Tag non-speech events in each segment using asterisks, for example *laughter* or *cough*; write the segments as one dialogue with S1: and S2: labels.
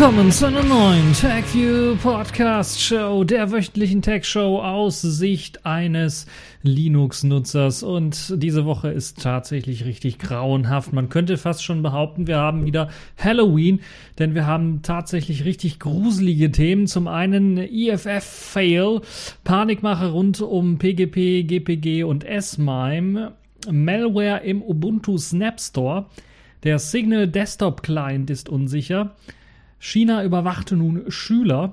S1: Willkommen zu einer neuen TechView Podcast Show, der wöchentlichen Tech Show aus Sicht eines Linux-Nutzers. Und diese Woche ist tatsächlich richtig grauenhaft. Man könnte fast schon behaupten, wir haben wieder Halloween, denn wir haben tatsächlich richtig gruselige Themen. Zum einen EFF-Fail, Panikmache rund um PGP, GPG und S-MIME, Malware im Ubuntu Snap Store. Der Signal Desktop Client ist unsicher. China überwachte nun Schüler.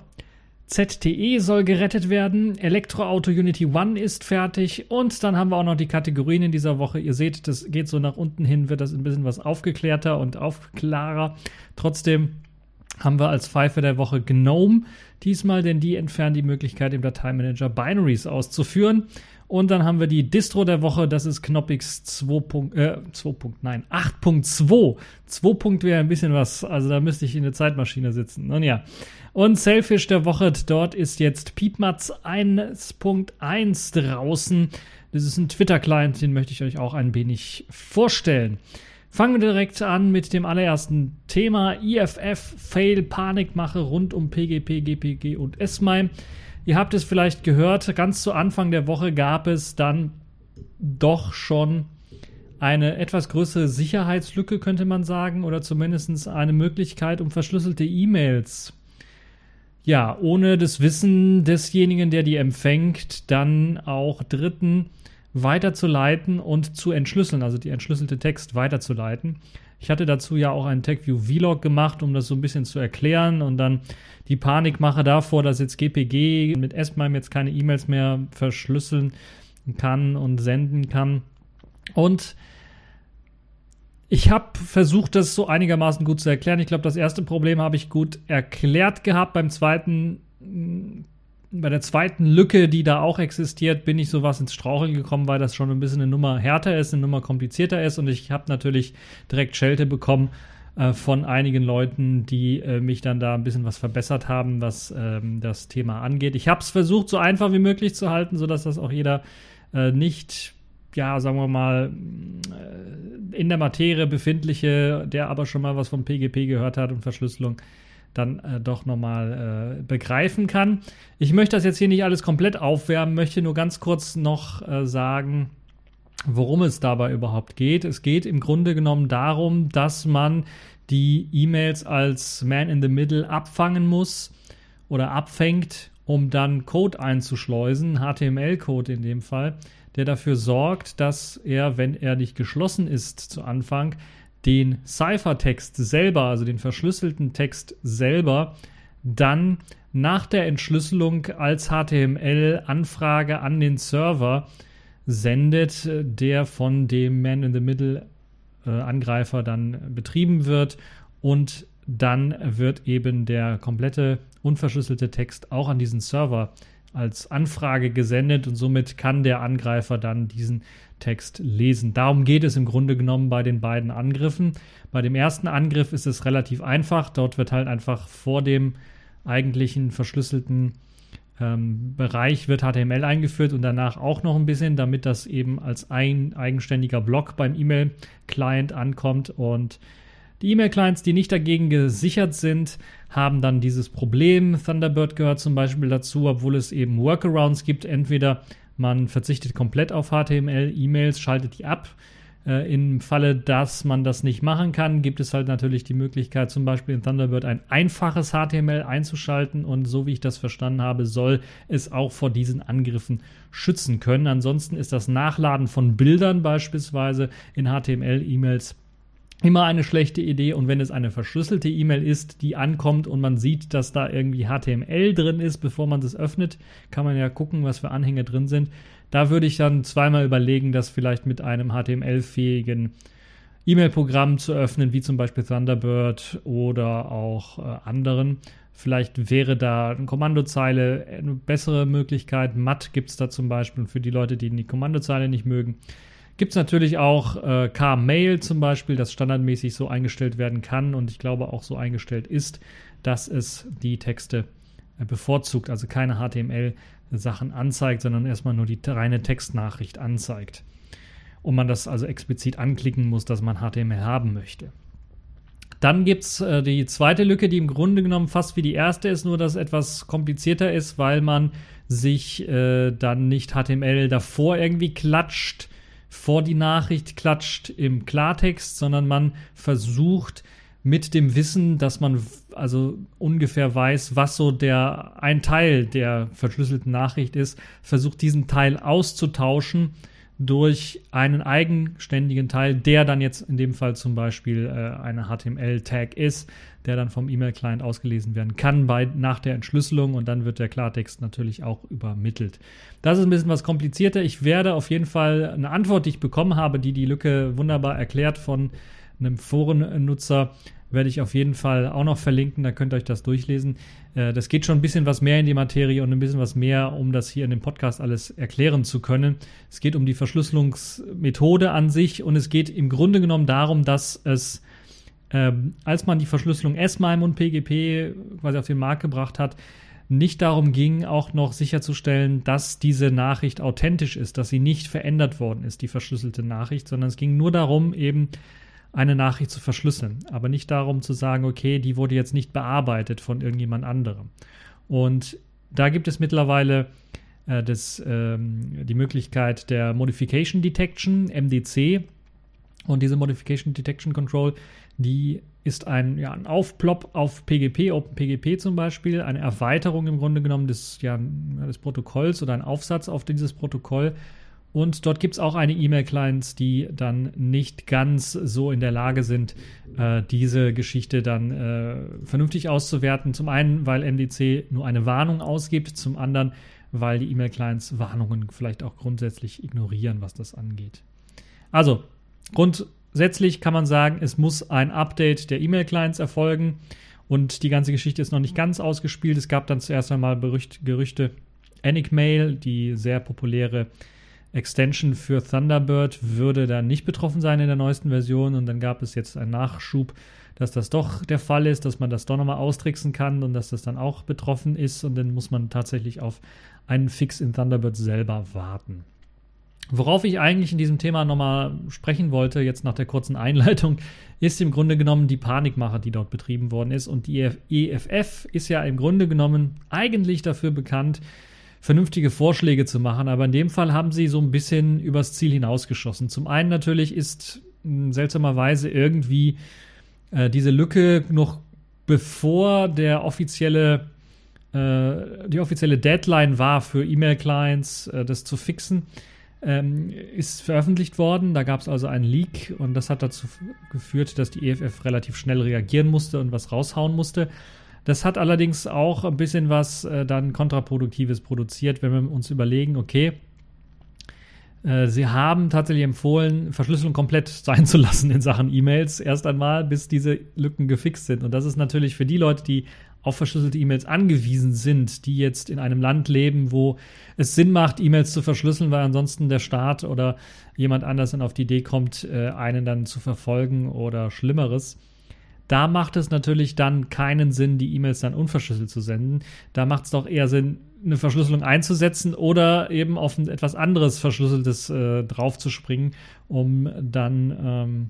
S1: ZTE soll gerettet werden. Elektroauto Unity One ist fertig. Und dann haben wir auch noch die Kategorien in dieser Woche. Ihr seht, das geht so nach unten hin, wird das ein bisschen was aufgeklärter und aufklarer. Trotzdem haben wir als Pfeife der Woche GNOME diesmal, denn die entfernen die Möglichkeit, im Dateimanager Binaries auszuführen. Und dann haben wir die Distro der Woche, das ist Knoppix 2. Äh, 2. Nein, 8.2. 2. wäre ein bisschen was, also da müsste ich in der Zeitmaschine sitzen. Nun ja. Und Selfish der Woche, dort ist jetzt Piepmatz 1.1 draußen. Das ist ein Twitter-Client, den möchte ich euch auch ein wenig vorstellen. Fangen wir direkt an mit dem allerersten Thema. IFF, Fail, Panikmache rund um PGP, GPG und SMIME. Ihr habt es vielleicht gehört, ganz zu Anfang der Woche gab es dann doch schon eine etwas größere Sicherheitslücke, könnte man sagen, oder zumindest eine Möglichkeit, um verschlüsselte E-Mails, ja, ohne das Wissen desjenigen, der die empfängt, dann auch Dritten weiterzuleiten und zu entschlüsseln, also die entschlüsselte Text weiterzuleiten. Ich hatte dazu ja auch einen TechView Vlog gemacht, um das so ein bisschen zu erklären und dann die Panikmache davor, dass jetzt GPG mit S-MIME jetzt keine E-Mails mehr verschlüsseln kann und senden kann. Und ich habe versucht, das so einigermaßen gut zu erklären. Ich glaube, das erste Problem habe ich gut erklärt gehabt. Beim zweiten bei der zweiten Lücke, die da auch existiert, bin ich sowas ins Straucheln gekommen, weil das schon ein bisschen eine Nummer härter ist, eine Nummer komplizierter ist und ich habe natürlich direkt Schelte bekommen äh, von einigen Leuten, die äh, mich dann da ein bisschen was verbessert haben, was ähm, das Thema angeht. Ich habe es versucht, so einfach wie möglich zu halten, sodass das auch jeder äh, nicht ja, sagen wir mal, äh, in der Materie befindliche, der aber schon mal was vom PGP gehört hat und Verschlüsselung, dann äh, doch nochmal äh, begreifen kann. Ich möchte das jetzt hier nicht alles komplett aufwärmen, möchte nur ganz kurz noch äh, sagen, worum es dabei überhaupt geht. Es geht im Grunde genommen darum, dass man die E-Mails als Man in the Middle abfangen muss oder abfängt, um dann Code einzuschleusen, HTML-Code in dem Fall, der dafür sorgt, dass er, wenn er nicht geschlossen ist zu Anfang, den Ciphertext selber, also den verschlüsselten Text selber, dann nach der Entschlüsselung als HTML-Anfrage an den Server sendet, der von dem Man-in-the-Middle-Angreifer dann betrieben wird. Und dann wird eben der komplette unverschlüsselte Text auch an diesen Server als Anfrage gesendet. Und somit kann der Angreifer dann diesen Text lesen. Darum geht es im Grunde genommen bei den beiden Angriffen. Bei dem ersten Angriff ist es relativ einfach. Dort wird halt einfach vor dem eigentlichen verschlüsselten ähm, Bereich wird HTML eingeführt und danach auch noch ein bisschen, damit das eben als ein eigenständiger Block beim E-Mail-Client ankommt und die E-Mail-Clients, die nicht dagegen gesichert sind, haben dann dieses Problem. Thunderbird gehört zum Beispiel dazu, obwohl es eben Workarounds gibt. Entweder man verzichtet komplett auf HTML-E-Mails, schaltet die ab. Äh, Im Falle, dass man das nicht machen kann, gibt es halt natürlich die Möglichkeit, zum Beispiel in Thunderbird ein einfaches HTML einzuschalten und so wie ich das verstanden habe, soll es auch vor diesen Angriffen schützen können. Ansonsten ist das Nachladen von Bildern beispielsweise in HTML-E-Mails immer eine schlechte Idee. Und wenn es eine verschlüsselte E-Mail ist, die ankommt und man sieht, dass da irgendwie HTML drin ist, bevor man das öffnet, kann man ja gucken, was für Anhänge drin sind. Da würde ich dann zweimal überlegen, das vielleicht mit einem HTML-fähigen E-Mail-Programm zu öffnen, wie zum Beispiel Thunderbird oder auch äh, anderen. Vielleicht wäre da eine Kommandozeile eine bessere Möglichkeit. Matt gibt es da zum Beispiel für die Leute, die die Kommandozeile nicht mögen. Gibt es natürlich auch äh, K-Mail zum Beispiel, das standardmäßig so eingestellt werden kann und ich glaube auch so eingestellt ist, dass es die Texte äh, bevorzugt, also keine HTML-Sachen anzeigt, sondern erstmal nur die reine Textnachricht anzeigt. Und man das also explizit anklicken muss, dass man HTML haben möchte. Dann gibt es äh, die zweite Lücke, die im Grunde genommen fast wie die erste ist, nur dass etwas komplizierter ist, weil man sich äh, dann nicht HTML davor irgendwie klatscht, vor die Nachricht klatscht im Klartext, sondern man versucht mit dem Wissen, dass man also ungefähr weiß, was so der ein Teil der verschlüsselten Nachricht ist, versucht diesen Teil auszutauschen durch einen eigenständigen Teil, der dann jetzt in dem Fall zum Beispiel äh, eine HTML-Tag ist, der dann vom E-Mail-Client ausgelesen werden kann bei, nach der Entschlüsselung und dann wird der Klartext natürlich auch übermittelt. Das ist ein bisschen was komplizierter. Ich werde auf jeden Fall eine Antwort, die ich bekommen habe, die die Lücke wunderbar erklärt von einem Forennutzer, werde ich auf jeden Fall auch noch verlinken, da könnt ihr euch das durchlesen. Äh, das geht schon ein bisschen was mehr in die Materie und ein bisschen was mehr, um das hier in dem Podcast alles erklären zu können. Es geht um die Verschlüsselungsmethode an sich und es geht im Grunde genommen darum, dass es, ähm, als man die Verschlüsselung S-MIME und PGP quasi auf den Markt gebracht hat, nicht darum ging, auch noch sicherzustellen, dass diese Nachricht authentisch ist, dass sie nicht verändert worden ist, die verschlüsselte Nachricht, sondern es ging nur darum, eben eine Nachricht zu verschlüsseln, aber nicht darum zu sagen, okay, die wurde jetzt nicht bearbeitet von irgendjemand anderem. Und da gibt es mittlerweile äh, das, ähm, die Möglichkeit der Modification Detection, MDC. Und diese Modification Detection Control, die ist ein, ja, ein Aufplopp auf PGP, OpenPGP zum Beispiel, eine Erweiterung im Grunde genommen des, ja, des Protokolls oder ein Aufsatz auf dieses Protokoll, und dort gibt es auch eine E-Mail-Clients, die dann nicht ganz so in der Lage sind, äh, diese Geschichte dann äh, vernünftig auszuwerten. Zum einen, weil MDC nur eine Warnung ausgibt, zum anderen, weil die E-Mail-Clients Warnungen vielleicht auch grundsätzlich ignorieren, was das angeht. Also, grundsätzlich kann man sagen, es muss ein Update der E-Mail-Clients erfolgen und die ganze Geschichte ist noch nicht ganz ausgespielt. Es gab dann zuerst einmal Gerüchte, Enigmail, die sehr populäre Extension für Thunderbird würde dann nicht betroffen sein in der neuesten Version und dann gab es jetzt einen Nachschub, dass das doch der Fall ist, dass man das doch nochmal austricksen kann und dass das dann auch betroffen ist und dann muss man tatsächlich auf einen Fix in Thunderbird selber warten. Worauf ich eigentlich in diesem Thema nochmal sprechen wollte, jetzt nach der kurzen Einleitung, ist im Grunde genommen die Panikmache, die dort betrieben worden ist. Und die EFF ist ja im Grunde genommen eigentlich dafür bekannt, vernünftige Vorschläge zu machen. Aber in dem Fall haben sie so ein bisschen übers Ziel hinausgeschossen. Zum einen natürlich ist hm, seltsamerweise irgendwie äh, diese Lücke noch bevor der offizielle äh, die offizielle Deadline war für E-Mail-Clients, äh, das zu fixen, ähm, ist veröffentlicht worden. Da gab es also einen Leak und das hat dazu geführt, dass die EFF relativ schnell reagieren musste und was raushauen musste. Das hat allerdings auch ein bisschen was äh, dann kontraproduktives produziert, wenn wir uns überlegen, okay, äh, Sie haben tatsächlich empfohlen, Verschlüsselung komplett *laughs* sein zu lassen in Sachen E-Mails, erst einmal, bis diese Lücken gefixt sind. Und das ist natürlich für die Leute, die auf verschlüsselte E-Mails angewiesen sind, die jetzt in einem Land leben, wo es Sinn macht, E-Mails zu verschlüsseln, weil ansonsten der Staat oder jemand anders dann auf die Idee kommt, äh, einen dann zu verfolgen oder Schlimmeres da macht es natürlich dann keinen Sinn, die E-Mails dann unverschlüsselt zu senden. Da macht es doch eher Sinn, eine Verschlüsselung einzusetzen oder eben auf ein etwas anderes Verschlüsseltes äh, draufzuspringen, um dann ähm,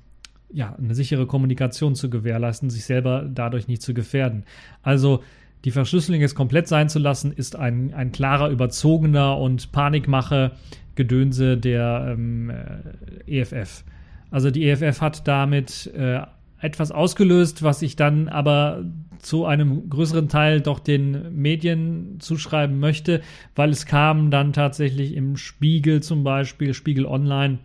S1: ja, eine sichere Kommunikation zu gewährleisten, sich selber dadurch nicht zu gefährden. Also die Verschlüsselung jetzt komplett sein zu lassen, ist ein, ein klarer, überzogener und Panikmache Gedönse der ähm, EFF. Also die EFF hat damit äh, etwas ausgelöst, was ich dann aber zu einem größeren Teil doch den Medien zuschreiben möchte, weil es kam dann tatsächlich im Spiegel zum Beispiel, Spiegel Online,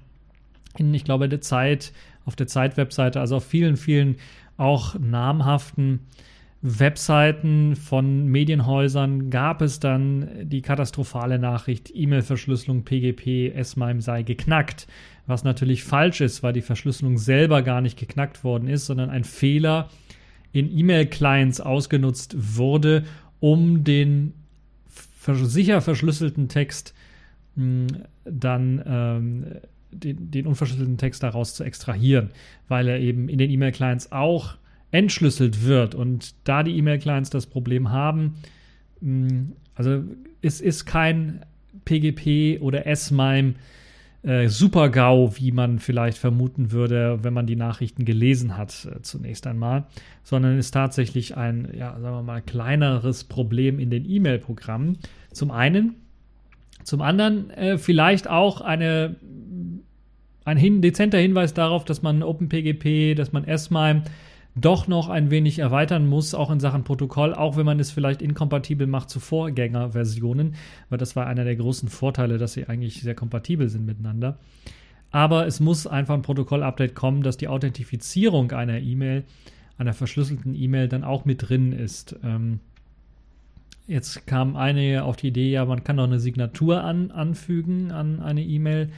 S1: in, ich glaube, der Zeit, auf der Zeit-Webseite, also auf vielen, vielen auch namhaften Webseiten von Medienhäusern gab es dann die katastrophale Nachricht, E-Mail-Verschlüsselung PGP S-MIME sei geknackt. Was natürlich falsch ist, weil die Verschlüsselung selber gar nicht geknackt worden ist, sondern ein Fehler in E-Mail-Clients ausgenutzt wurde, um den sicher verschlüsselten Text mh, hm, dann ähm, den, den, unverschlüsselten Text daraus zu extrahieren, weil er eben in den E-Mail-Clients auch entschlüsselt wird. Und da die E-Mail-Clients das Problem haben, hm, also es ist kein PGP oder S-MIME äh, Super-GAU, wie man vielleicht vermuten würde, wenn man die Nachrichten gelesen hat, äh, zunächst einmal, sondern ist tatsächlich ein, ja, sagen wir mal, kleineres Problem in den E-Mail-Programmen. Zum einen. Zum anderen äh, vielleicht auch eine, ein hin, dezenter Hinweis darauf, dass man OpenPGP, dass man S-MIME doch noch ein wenig erweitern muss, auch in Sachen Protokoll, auch wenn man es vielleicht inkompatibel macht zu Vorgängerversionen, weil das war einer der großen Vorteile, dass sie eigentlich sehr kompatibel sind miteinander. Aber es muss einfach ein Protokoll-Update kommen, dass die Authentifizierung einer E-Mail, einer verschlüsselten E-Mail dann auch mit drin ist. Ähm, jetzt kam eine auf die Idee, ja, man kann doch eine Signatur an, anfügen an eine E-Mail.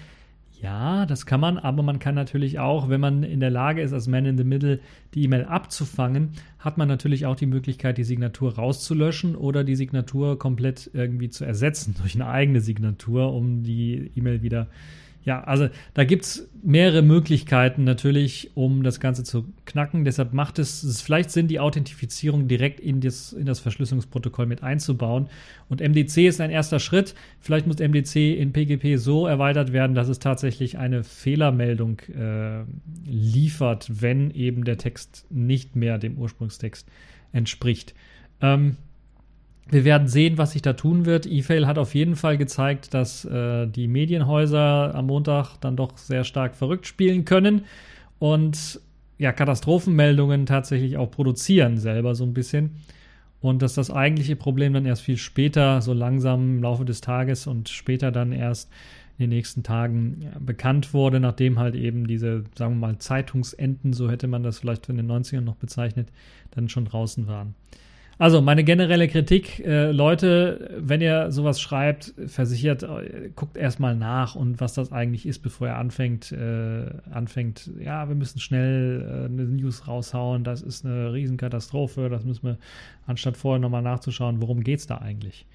S1: Ja, das kann man, aber man kann natürlich auch, wenn man in der Lage ist, als Man in the Middle die E-Mail abzufangen, hat man natürlich auch die Möglichkeit, die Signatur rauszulöschen oder die Signatur komplett irgendwie zu ersetzen durch eine eigene Signatur, um die E-Mail wieder äh, ja, also da gibt es mehrere Möglichkeiten natürlich, um das Ganze zu knacken. Deshalb macht es, es vielleicht Sinn, die Authentifizierung direkt in das, in das Verschlüsselungsprotokoll mit einzubauen. Und MDC ist ein erster Schritt. Vielleicht muss MDC in PGP so erweitert werden, dass es tatsächlich eine Fehlermeldung äh, liefert, wenn eben der Text nicht mehr dem Ursprungstext entspricht. Ähm, wir werden sehen, was sich da tun wird. E-Fail hat auf jeden Fall gezeigt, dass äh, die Medienhäuser am Montag dann doch sehr stark verrückt spielen können und ja, Katastrophenmeldungen tatsächlich auch produzieren selber so ein bisschen. Und dass das eigentliche Problem dann erst viel später, so langsam im Laufe des Tages und später dann erst in den nächsten Tagen bekannt wurde, nachdem halt eben diese, sagen wir mal, Zeitungsenten, so hätte man das vielleicht in den 90ern noch bezeichnet, dann schon draußen waren. Also meine generelle Kritik, äh, Leute, wenn ihr sowas schreibt, versichert, äh, guckt erstmal nach und was das eigentlich ist, bevor ihr anfängt, äh, anfängt, ja, wir müssen schnell äh, eine News raushauen, das ist eine Riesenkatastrophe, das müssen wir, anstatt vorher nochmal nachzuschauen, worum geht es da eigentlich?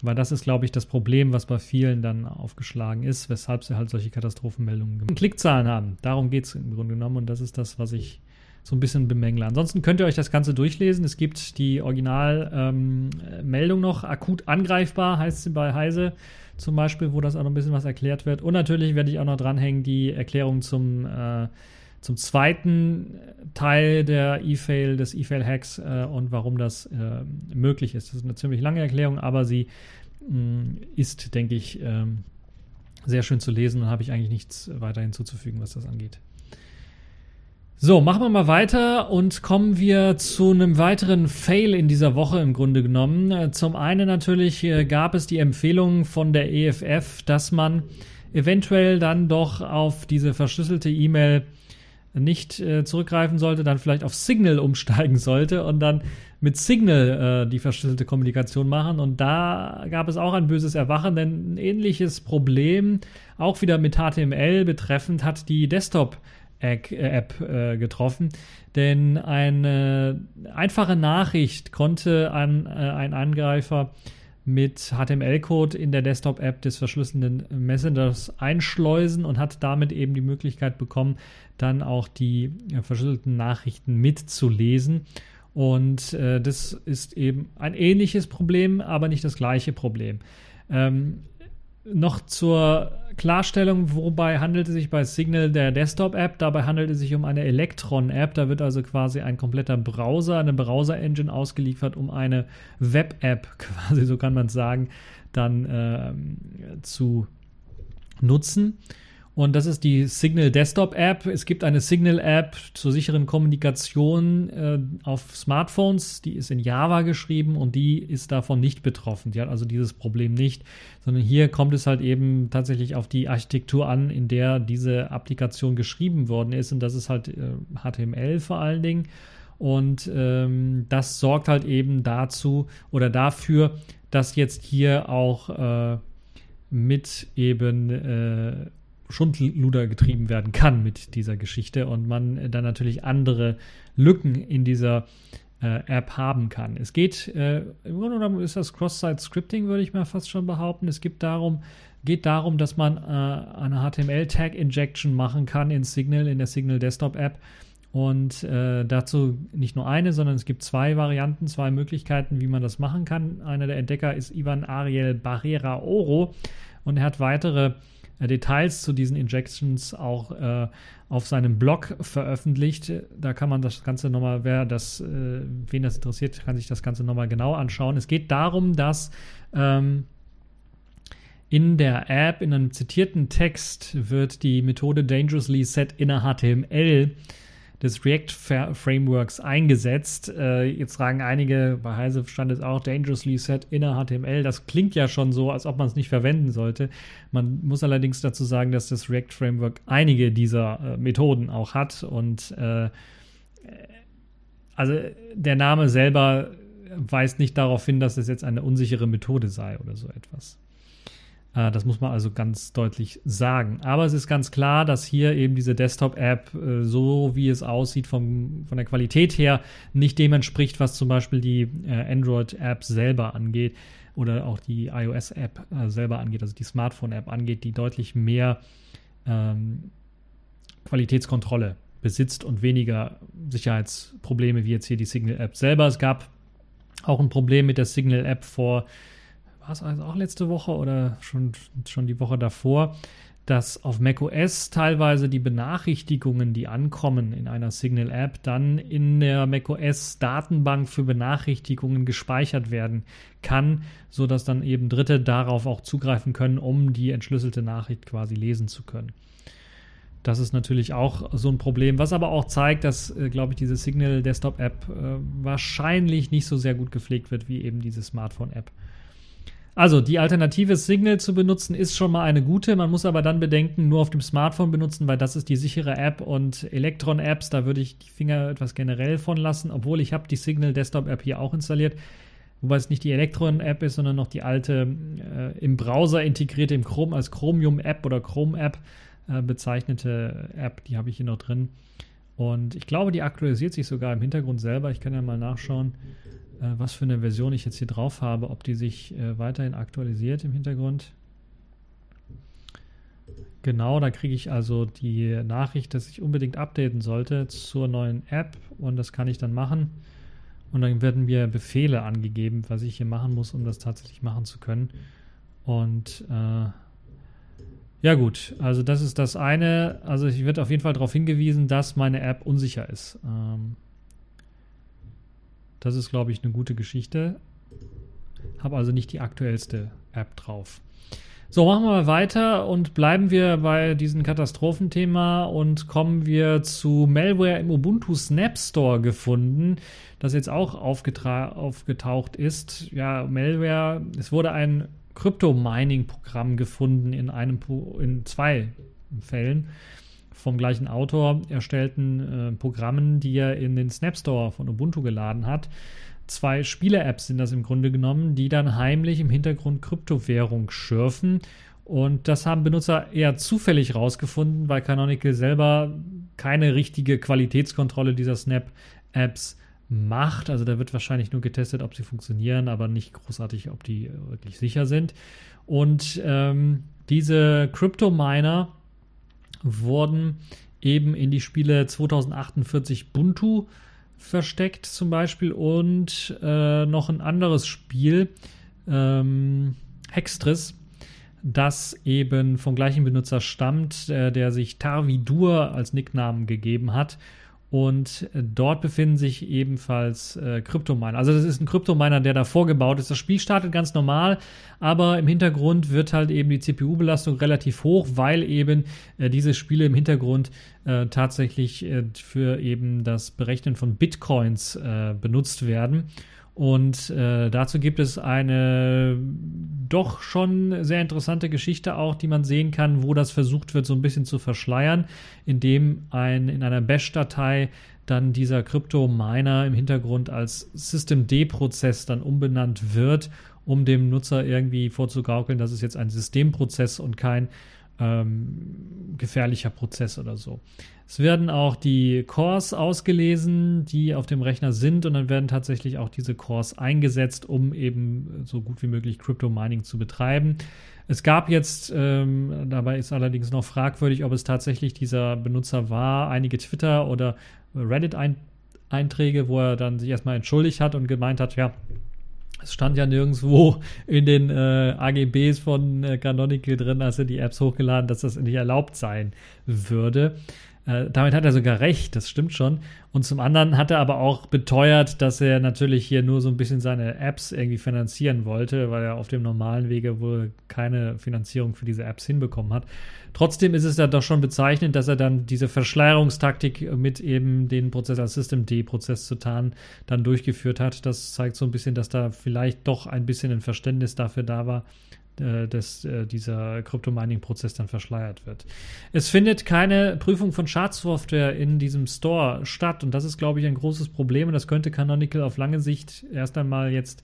S1: Weil das ist, glaube ich, das Problem, was bei vielen dann aufgeschlagen ist, weshalb sie halt solche Katastrophenmeldungen Klickzahlen haben. Darum geht es im Grunde genommen und das ist das, was ich so ein bisschen bemängle. Ansonsten könnt ihr euch das Ganze durchlesen. Es gibt die Originalmeldung ähm, noch, akut angreifbar, heißt sie bei Heise zum Beispiel, wo das auch noch ein bisschen was erklärt wird. Und natürlich werde ich auch noch dranhängen die Erklärung zum, äh, zum zweiten Teil der E-Fail, des E-Fail-Hacks äh, und warum das äh, möglich ist. Das ist eine ziemlich lange Erklärung, aber sie mh, mm, ist, denke ich, ähm, sehr schön zu lesen und habe ich eigentlich nichts weiter hinzuzufügen, was das angeht. So, machen wir mal weiter und kommen wir zu einem weiteren Fail in dieser Woche im Grunde genommen. Äh, zum einen natürlich äh, gab es die Empfehlung von der EFF, dass man eventuell dann doch auf diese verschlüsselte E-Mail nicht äh, zurückgreifen sollte, dann vielleicht auf Signal *laughs* umsteigen sollte und dann mit Signal äh, die verschlüsselte Kommunikation machen. Und da gab es auch ein böses Erwachen, denn ein ähnliches Problem, auch wieder mit HTML betreffend, hat die Desktop- App äh, getroffen. Denn eine einfache Nachricht konnte an, äh, ein Angreifer mit HTML-Code in der Desktop-App des verschlüsselnden Messengers einschleusen und hat damit eben die Möglichkeit bekommen, dann auch die äh, verschlüsselten Nachrichten mitzulesen. Und äh, das ist eben ein ähnliches Problem, aber nicht das gleiche Problem. Ähm, noch zur Klarstellung, wobei handelt es sich bei Signal der Desktop-App? Dabei handelt es sich um eine Electron-App. Da wird also quasi ein kompletter Browser, eine Browser-Engine ausgeliefert, um eine Web-App, *laughs* quasi so kann man es sagen, dann äh, zu nutzen. Und das ist die Signal Desktop App. Es gibt eine Signal App zur sicheren Kommunikation äh, auf Smartphones. Die ist in Java geschrieben und die ist davon nicht betroffen. Die hat also dieses Problem nicht, sondern hier kommt es halt eben tatsächlich auf die Architektur an, in der diese Applikation geschrieben worden ist. Und das ist halt äh, HTML vor allen Dingen. Und ähm, das sorgt halt eben dazu oder dafür, dass jetzt hier auch äh, mit eben äh, Schundluder getrieben werden kann mit dieser Geschichte und man dann natürlich andere Lücken in dieser äh, App haben kann. Es geht, äh, im Grunde genommen ist das Cross-Site-Scripting, würde ich mal fast schon behaupten. Es gibt darum, geht darum, dass man äh, eine HTML-Tag-Injection machen kann in Signal, in der Signal Desktop-App. Und äh, dazu nicht nur eine, sondern es gibt zwei Varianten, zwei Möglichkeiten, wie man das machen kann. Einer der Entdecker ist Ivan Ariel Barrera Oro und er hat weitere äh, Details zu diesen Injections auch äh, auf seinem Blog veröffentlicht. Da kann man das Ganze nochmal, wer das, äh, wen das interessiert, kann sich das Ganze nochmal genau anschauen. Es geht darum, dass ähm, in der App, in einem zitierten Text, wird die Methode Dangerously Set Inner HTML des React-Frameworks eingesetzt. Äh, jetzt fragen einige, bei Heise stand es auch Dangerously Set Inner HTML. Das klingt ja schon so, als ob man es nicht verwenden sollte. Man muss allerdings dazu sagen, dass das React-Framework einige dieser äh, Methoden auch hat. Und äh, also der Name selber weist nicht darauf hin, dass es jetzt eine unsichere Methode sei oder so etwas. Äh, das muss man also ganz deutlich sagen. Aber es ist ganz klar, dass hier eben diese Desktop-App, äh, so wie es aussieht vom, von der Qualität her, nicht dem entspricht, was zum Beispiel die äh, Android-App selber angeht oder auch die iOS-App selber angeht, also die Smartphone-App angeht, die deutlich mehr ähm, Qualitätskontrolle besitzt und weniger Sicherheitsprobleme wie jetzt hier die Signal-App selber. Es gab auch ein Problem mit der Signal-App vor also auch letzte Woche oder schon, schon die Woche davor, dass auf macOS teilweise die Benachrichtigungen, die ankommen in einer Signal-App, dann in der macOS-Datenbank für Benachrichtigungen gespeichert werden kann, sodass dann eben Dritte darauf auch zugreifen können, um die entschlüsselte Nachricht quasi lesen zu können. Das ist natürlich auch so ein Problem, was aber auch zeigt, dass, äh, glaube ich, diese Signal Desktop App äh, wahrscheinlich nicht so sehr gut gepflegt wird wie eben diese Smartphone App. Also die Alternative Signal zu benutzen ist schon mal eine gute. Man muss aber dann bedenken, nur auf dem Smartphone benutzen, weil das ist die sichere App und Electron-Apps, da würde ich die Finger etwas generell von lassen, obwohl ich habe die Signal Desktop-App hier auch installiert. Wobei es nicht die Electron-App ist, sondern noch die alte äh, im Browser integrierte, im Chrome als Chromium-App oder Chrome-App äh, bezeichnete App, die habe ich hier noch drin. Und ich glaube, die aktualisiert sich sogar im Hintergrund selber. Ich kann ja mal nachschauen was für eine Version ich jetzt hier drauf habe, ob die sich äh, weiterhin aktualisiert im Hintergrund. Genau, da kriege ich also die Nachricht, dass ich unbedingt updaten sollte zur neuen App und das kann ich dann machen. Und dann werden mir Befehle angegeben, was ich hier machen muss, um das tatsächlich machen zu können. Und äh, ja gut, also das ist das eine. Also ich werde auf jeden Fall darauf hingewiesen, dass meine App unsicher ist. Ähm, das ist, glaube ich, eine gute Geschichte. Habe also nicht die aktuellste App drauf. So, machen wir mal weiter und bleiben wir bei diesem Katastrophenthema und kommen wir zu Malware im Ubuntu Snap Store gefunden, das jetzt auch aufgetaucht ist. Ja, Malware, es wurde ein Crypto-Mining-Programm gefunden in einem in zwei Fällen vom gleichen Autor erstellten äh, Programmen, die er in den Snap Store von Ubuntu geladen hat. Zwei Spiele-Apps sind das im Grunde genommen, die dann heimlich im Hintergrund Kryptowährung schürfen. Und das haben Benutzer eher zufällig rausgefunden, weil Canonical selber keine richtige Qualitätskontrolle dieser Snap-Apps macht. Also da wird wahrscheinlich nur getestet, ob sie funktionieren, aber nicht großartig, ob die wirklich sicher sind. Und ähm, diese Crypto-Miner wurden eben in die Spiele 2048 Buntu versteckt zum Beispiel und äh, noch ein anderes Spiel, ähm, Hextris, das eben vom gleichen Benutzer stammt, äh, der sich Tarvidur als Nicknamen gegeben hat und äh, dort befinden sich ebenfalls äh, Kryptominer. Also das ist ein Kryptominer, der da vorgebaut ist. Das Spiel startet ganz normal, aber im Hintergrund wird halt eben die CPU-Belastung relativ hoch, weil eben äh, diese Spiele im Hintergrund äh, tatsächlich äh, für eben das Berechnen von Bitcoins äh, benutzt werden. Und äh, dazu gibt es eine doch schon sehr interessante Geschichte auch, die man sehen kann, wo das versucht wird, so ein bisschen zu verschleiern, indem ein in einer Bash-Datei dann dieser Krypto-Miner im Hintergrund als System-D-Prozess dann umbenannt wird, um dem Nutzer irgendwie vorzugaukeln, dass es jetzt ein Systemprozess und kein ähm, gefährlicher Prozess oder so. Es werden auch die Cores ausgelesen, die auf dem Rechner sind, und dann werden tatsächlich auch diese Cores eingesetzt, um eben so gut wie möglich Crypto Mining zu betreiben. Es gab jetzt, ähm, dabei ist allerdings noch fragwürdig, ob es tatsächlich dieser Benutzer war, einige Twitter- oder Reddit-Einträge, wo er dann sich erstmal entschuldigt hat und gemeint hat, ja, Es stand ja nirgendwo in den äh, AGBs von äh, Canonical drin, als er die Apps hochgeladen, dass das nicht erlaubt sein würde. Äh, damit hat er sogar recht, das stimmt schon. Und zum anderen hat er aber auch beteuert, dass er natürlich hier nur so ein bisschen seine Apps irgendwie finanzieren wollte, weil er auf dem normalen Wege wohl keine Finanzierung für diese Apps hinbekommen hat. Trotzdem ist es ja doch schon bezeichnend, dass er dann diese Verschleierungstaktik mit eben den Prozess als System D-Prozess zu tarnen dann durchgeführt hat. Das zeigt so ein bisschen, dass da vielleicht doch ein bisschen ein Verständnis dafür da war, dass äh, dieser Crypto-Mining-Prozess dann verschleiert wird. Es findet keine Prüfung von Schadsoftware in diesem Store statt und das ist, glaube ich, ein großes Problem und das könnte Canonical auf lange Sicht erst einmal jetzt,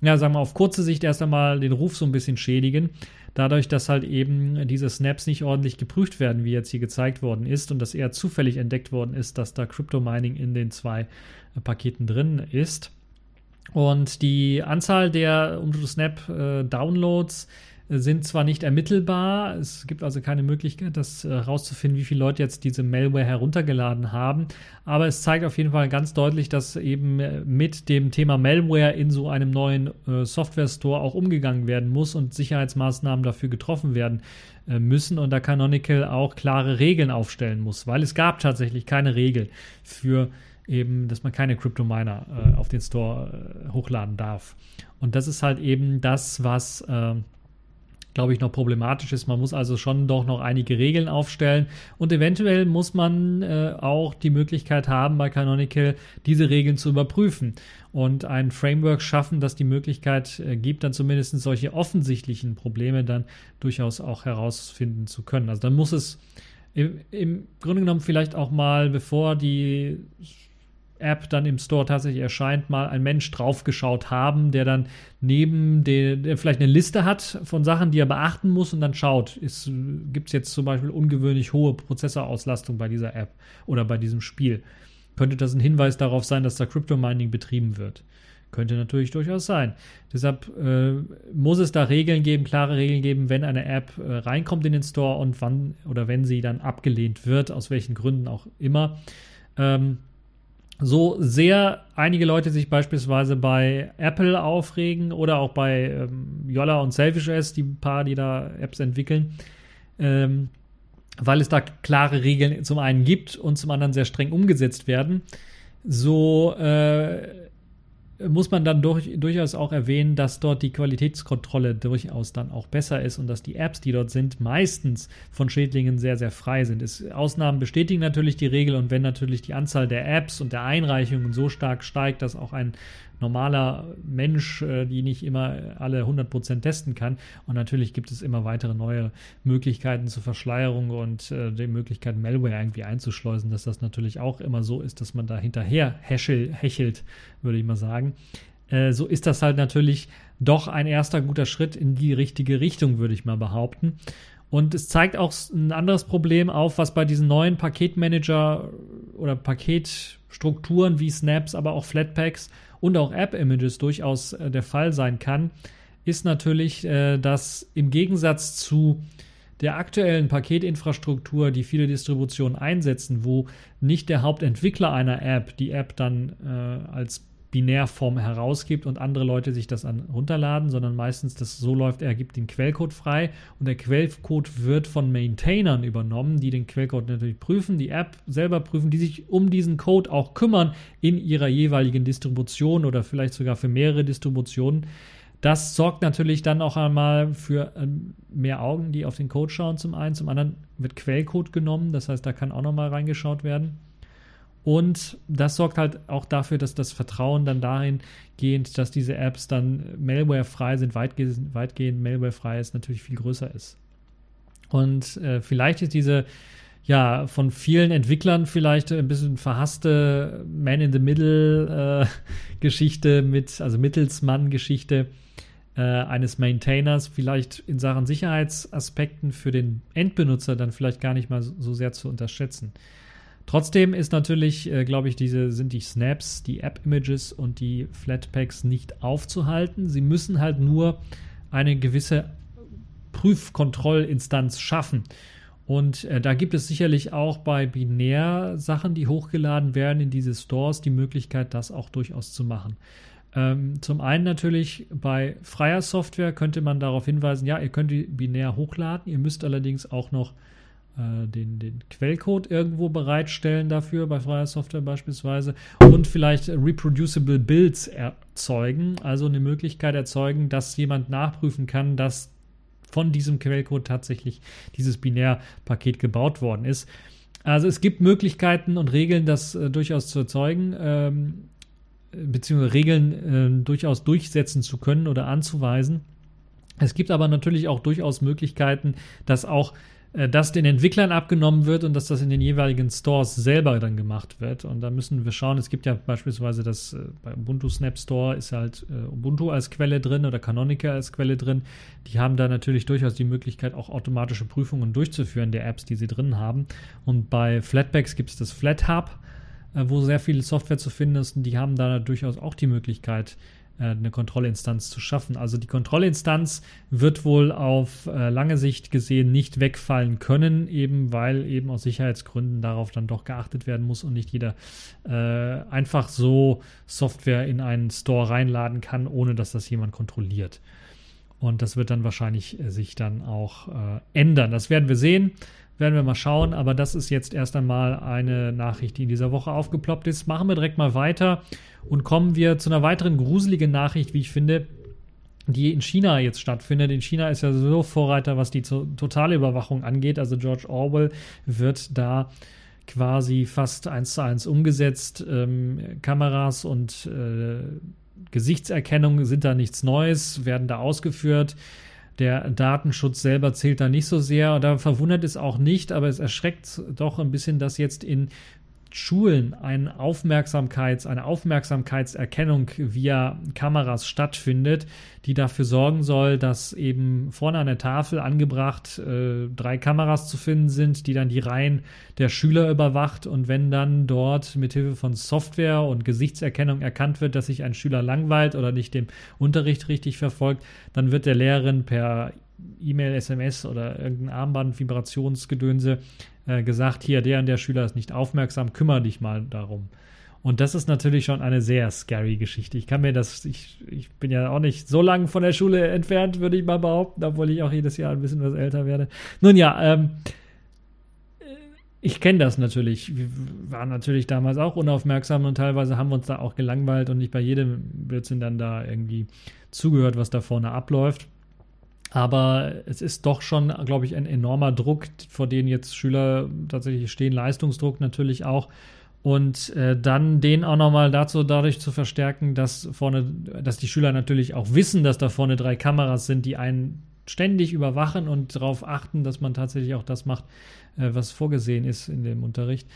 S1: ja, sagen wir auf kurze Sicht erst einmal den Ruf so ein bisschen schädigen, dadurch, dass halt eben diese Snaps nicht ordentlich geprüft werden, wie jetzt hier gezeigt worden ist und dass eher zufällig entdeckt worden ist, dass da Crypto-Mining in den zwei Paketen drin ist. Und die Anzahl der Snap äh, äh, sind zwar nicht ermittelbar, es gibt also keine Möglichkeit, das herauszufinden, äh, wie viele Leute jetzt diese Malware heruntergeladen haben, aber es zeigt auf jeden Fall ganz deutlich, dass eben mit dem Thema Malware in so einem neuen äh, Software Store auch umgegangen werden muss und Sicherheitsmaßnahmen dafür getroffen werden müssen. Und da Canonical auch klare Regeln aufstellen muss, weil es gab tatsächlich keine Regel für äh, eben, dass man keine Crypto-Miner äh, auf den Store äh, hochladen darf. Und das ist halt eben das, was, äh, glaube ich, noch problematisch ist. Man muss also schon doch noch einige Regeln aufstellen und eventuell muss man äh, auch die Möglichkeit haben, bei Canonical diese Regeln zu überprüfen und ein Framework schaffen, das die Möglichkeit äh, gibt, dann zumindest solche offensichtlichen Probleme dann durchaus auch herausfinden zu können. Also dann muss es im Grunde genommen vielleicht auch mal, bevor die App dann im Store tatsächlich erscheint, mal ein Mensch draufgeschaut haben, der dann neben der, der vielleicht eine Liste hat von Sachen, die er beachten muss und dann schaut, gibt es jetzt zum Beispiel ungewöhnlich hohe Prozessorauslastung bei dieser App oder bei diesem Spiel. Könnte das ein Hinweis darauf sein, dass da Crypto-Mining betrieben wird? Könnte natürlich durchaus sein. Deshalb äh, muss es da Regeln geben, klare Regeln geben, wenn eine App äh, reinkommt in den Store und wann oder wenn sie dann abgelehnt wird, aus welchen Gründen auch immer. Ähm, so sehr einige Leute sich beispielsweise bei Apple aufregen oder auch bei ähm, Yolla und SelfishS, die paar, die da Apps entwickeln, ähm, weil es da klare Regeln zum einen gibt und zum anderen sehr streng umgesetzt werden, so äh, muss man dann durch, durchaus auch erwähnen, dass dort die Qualitätskontrolle durchaus dann auch besser ist und dass die Apps, die dort sind, meistens von Schädlingen sehr, sehr frei sind. Es, Ausnahmen bestätigen natürlich die Regel und wenn natürlich die Anzahl der Apps und der Einreichungen so stark steigt, dass auch ein normaler Mensch, äh, die nicht immer alle 100% testen kann. Und natürlich gibt es immer weitere neue Möglichkeiten zur Verschleierung und äh, die Möglichkeit, Malware irgendwie einzuschleusen, dass das natürlich auch immer so ist, dass man da hinterher häschel, hechelt, würde ich mal sagen. Äh, so ist das halt natürlich doch ein erster guter Schritt in die richtige Richtung, würde ich mal behaupten. Und es zeigt auch ein anderes Problem auf, was bei diesen neuen Paketmanager oder Paketstrukturen wie Snaps, aber auch Flatpaks und auch App-Images durchaus äh, der Fall sein kann, ist natürlich, äh, dass im Gegensatz zu der aktuellen Paketinfrastruktur, die viele Distributionen einsetzen, wo nicht der Hauptentwickler einer App die App dann äh, als Binärform herausgibt und andere Leute sich das an runterladen, sondern meistens das so läuft, er gibt den Quellcode frei und der Quellcode wird von Maintainern übernommen, die den Quellcode natürlich prüfen, die App selber prüfen, die sich um diesen Code auch kümmern in ihrer jeweiligen Distribution oder vielleicht sogar für mehrere Distributionen. Das sorgt natürlich dann auch einmal für ähm, mehr Augen, die auf den Code schauen zum einen. Zum anderen wird Quellcode genommen, das heißt, da kann auch nochmal reingeschaut werden. Und das sorgt halt auch dafür, dass das Vertrauen dann dahin gehend, dass diese Apps dann malwarefrei sind, weitgehend, weitgehend malwarefrei ist, natürlich viel größer ist. Und äh, vielleicht ist diese ja von vielen Entwicklern vielleicht ein bisschen verhasste Man-in-the-Middle-Geschichte äh, *laughs* mit, also Mittelsmann-Geschichte äh, eines Maintainers vielleicht in Sachen Sicherheitsaspekten für den Endbenutzer dann vielleicht gar nicht mal so, so sehr zu unterschätzen. Trotzdem ist natürlich, äh, glaube ich, diese sind die Snaps, die App-Images und die Flatpaks nicht aufzuhalten. Sie müssen halt nur eine gewisse Prüfkontrollinstanz schaffen. Und äh, da gibt es sicherlich auch bei Binär-Sachen, die hochgeladen werden in diese Stores, die Möglichkeit, das auch durchaus zu machen. Ähm, zum einen natürlich bei freier Software könnte man darauf hinweisen, ja, ihr könnt die binär hochladen, ihr müsst allerdings auch noch den, den Quellcode irgendwo bereitstellen dafür, bei freier Software beispielsweise, und vielleicht reproducible Builds erzeugen, also eine Möglichkeit erzeugen, dass jemand nachprüfen kann, dass von diesem Quellcode tatsächlich dieses Binärpaket gebaut worden ist. Also es gibt Möglichkeiten und Regeln, das äh, durchaus zu erzeugen. Ähm, beziehungsweise Regeln äh, durchaus durchsetzen zu können oder anzuweisen. Es gibt aber natürlich auch durchaus Möglichkeiten, dass auch äh, das den Entwicklern abgenommen wird und dass das in den jeweiligen Stores selber dann gemacht wird. Und da müssen wir schauen, es gibt ja beispielsweise das äh, bei Ubuntu Snap Store ist halt äh, Ubuntu als Quelle drin oder Canonical als Quelle drin. Die haben da natürlich durchaus die Möglichkeit, auch automatische Prüfungen durchzuführen der Apps, die sie drin haben. Und bei Flatpaks gibt es das FlatHub äh, wo sehr viel Software zu finden ist und die haben da durchaus auch die Möglichkeit, äh, eine Kontrollinstanz zu schaffen. Also die Kontrollinstanz wird wohl auf äh, lange Sicht gesehen nicht wegfallen können, eben weil eben aus Sicherheitsgründen darauf dann doch geachtet werden muss und nicht jeder äh, einfach so Software in einen Store reinladen kann, ohne dass das jemand kontrolliert. Und das wird dann wahrscheinlich äh, sich dann auch äh, ändern. Das werden wir sehen. Werden wir mal schauen, aber das ist jetzt erst einmal eine Nachricht, die in dieser Woche aufgeploppt ist. Machen wir direkt mal weiter und kommen wir zu einer weiteren gruseligen Nachricht, wie ich finde, die in China jetzt stattfindet. In China ist ja so Vorreiter, was die totale Überwachung angeht. Also George Orwell wird da quasi fast eins zu eins umgesetzt. Ähm, Kameras und äh, Gesichtserkennung sind da nichts Neues, werden da ausgeführt. Der Datenschutz selber zählt da nicht so sehr. Da verwundert es auch nicht, aber es erschreckt doch ein bisschen, dass jetzt in Schulen eine Aufmerksamkeits, eine Aufmerksamkeitserkennung via Kameras stattfindet, die dafür sorgen soll, dass eben vorne an der Tafel angebracht äh, drei Kameras zu finden sind, die dann die Reihen der Schüler überwacht. Und wenn dann dort mithilfe von Software und Gesichtserkennung erkannt wird, dass sich ein Schüler langweilt oder nicht dem Unterricht richtig verfolgt, dann wird der Lehrerin per E-Mail, SMS oder irgendein Armband, Vibrationsgedönse äh, gesagt, hier, der und der Schüler ist nicht aufmerksam, kümmere dich mal darum. Und das ist natürlich schon eine sehr scary Geschichte. Ich kann mir das, ich, ich bin ja auch nicht so lange von der Schule entfernt, würde ich mal behaupten, obwohl ich auch jedes Jahr ein bisschen was älter werde. Nun ja, ähm, ich kenne das natürlich. Wir waren natürlich damals auch unaufmerksam und teilweise haben wir uns da auch gelangweilt und nicht bei jedem Blödsinn dann da irgendwie zugehört, was da vorne abläuft. Aber es ist doch schon, glaube ich, ein enormer Druck, vor dem jetzt Schüler tatsächlich stehen, Leistungsdruck natürlich auch. Und äh, dann den auch nochmal dazu dadurch zu verstärken, dass vorne, dass die Schüler natürlich auch wissen, dass da vorne drei Kameras sind, die einen ständig überwachen und darauf achten, dass man tatsächlich auch das macht, äh, was vorgesehen ist in dem Unterricht.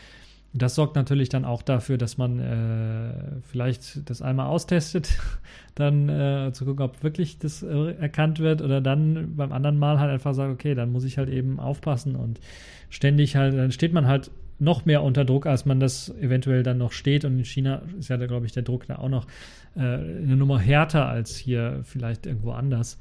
S1: Das sorgt natürlich dann auch dafür, dass man äh, vielleicht das einmal austestet, *laughs* dann äh, zu gucken, ob wirklich das äh, erkannt wird oder dann beim anderen Mal halt einfach sagt, okay, dann muss ich halt eben aufpassen und ständig halt, dann steht man halt noch mehr unter Druck, als man das eventuell dann noch steht. Und in China ist ja, da, glaube ich, der Druck da auch noch äh, eine Nummer härter als hier vielleicht irgendwo anders.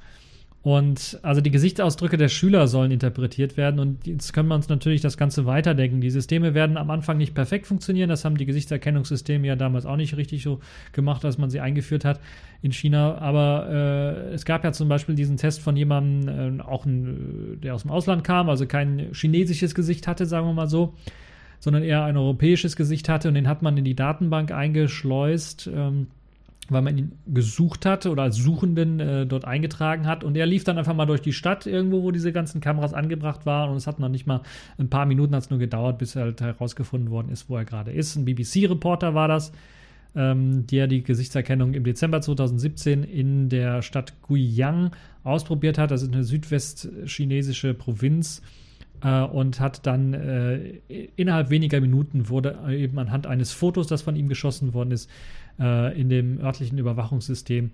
S1: Und also die Gesichtsausdrücke der Schüler sollen interpretiert werden. Und jetzt können wir uns natürlich das Ganze weiterdenken. Die Systeme werden am Anfang nicht perfekt funktionieren. Das haben die Gesichtserkennungssysteme ja damals auch nicht richtig so gemacht, als man sie eingeführt hat in China. Aber äh, es gab ja zum Beispiel diesen Test von jemandem, äh, auch ein, der aus dem Ausland kam, also kein chinesisches Gesicht hatte, sagen wir mal so, sondern eher ein europäisches Gesicht hatte. Und den hat man in die Datenbank eingeschleust. Ähm, weil man ihn gesucht hatte oder als Suchenden äh, dort eingetragen hat. Und er lief dann einfach mal durch die Stadt irgendwo, wo diese ganzen Kameras angebracht waren. Und es hat noch nicht mal ein paar Minuten hat es nur gedauert, bis halt herausgefunden worden ist, wo er gerade ist. Ein BBC-Reporter war das, ähm, der die Gesichtserkennung im Dezember 2017 in der Stadt Guiyang ausprobiert hat. Das ist eine südwestchinesische Provinz äh, und hat dann äh, innerhalb weniger Minuten wurde eben anhand eines Fotos, das von ihm geschossen worden ist, äh, in dem örtlichen Überwachungssystem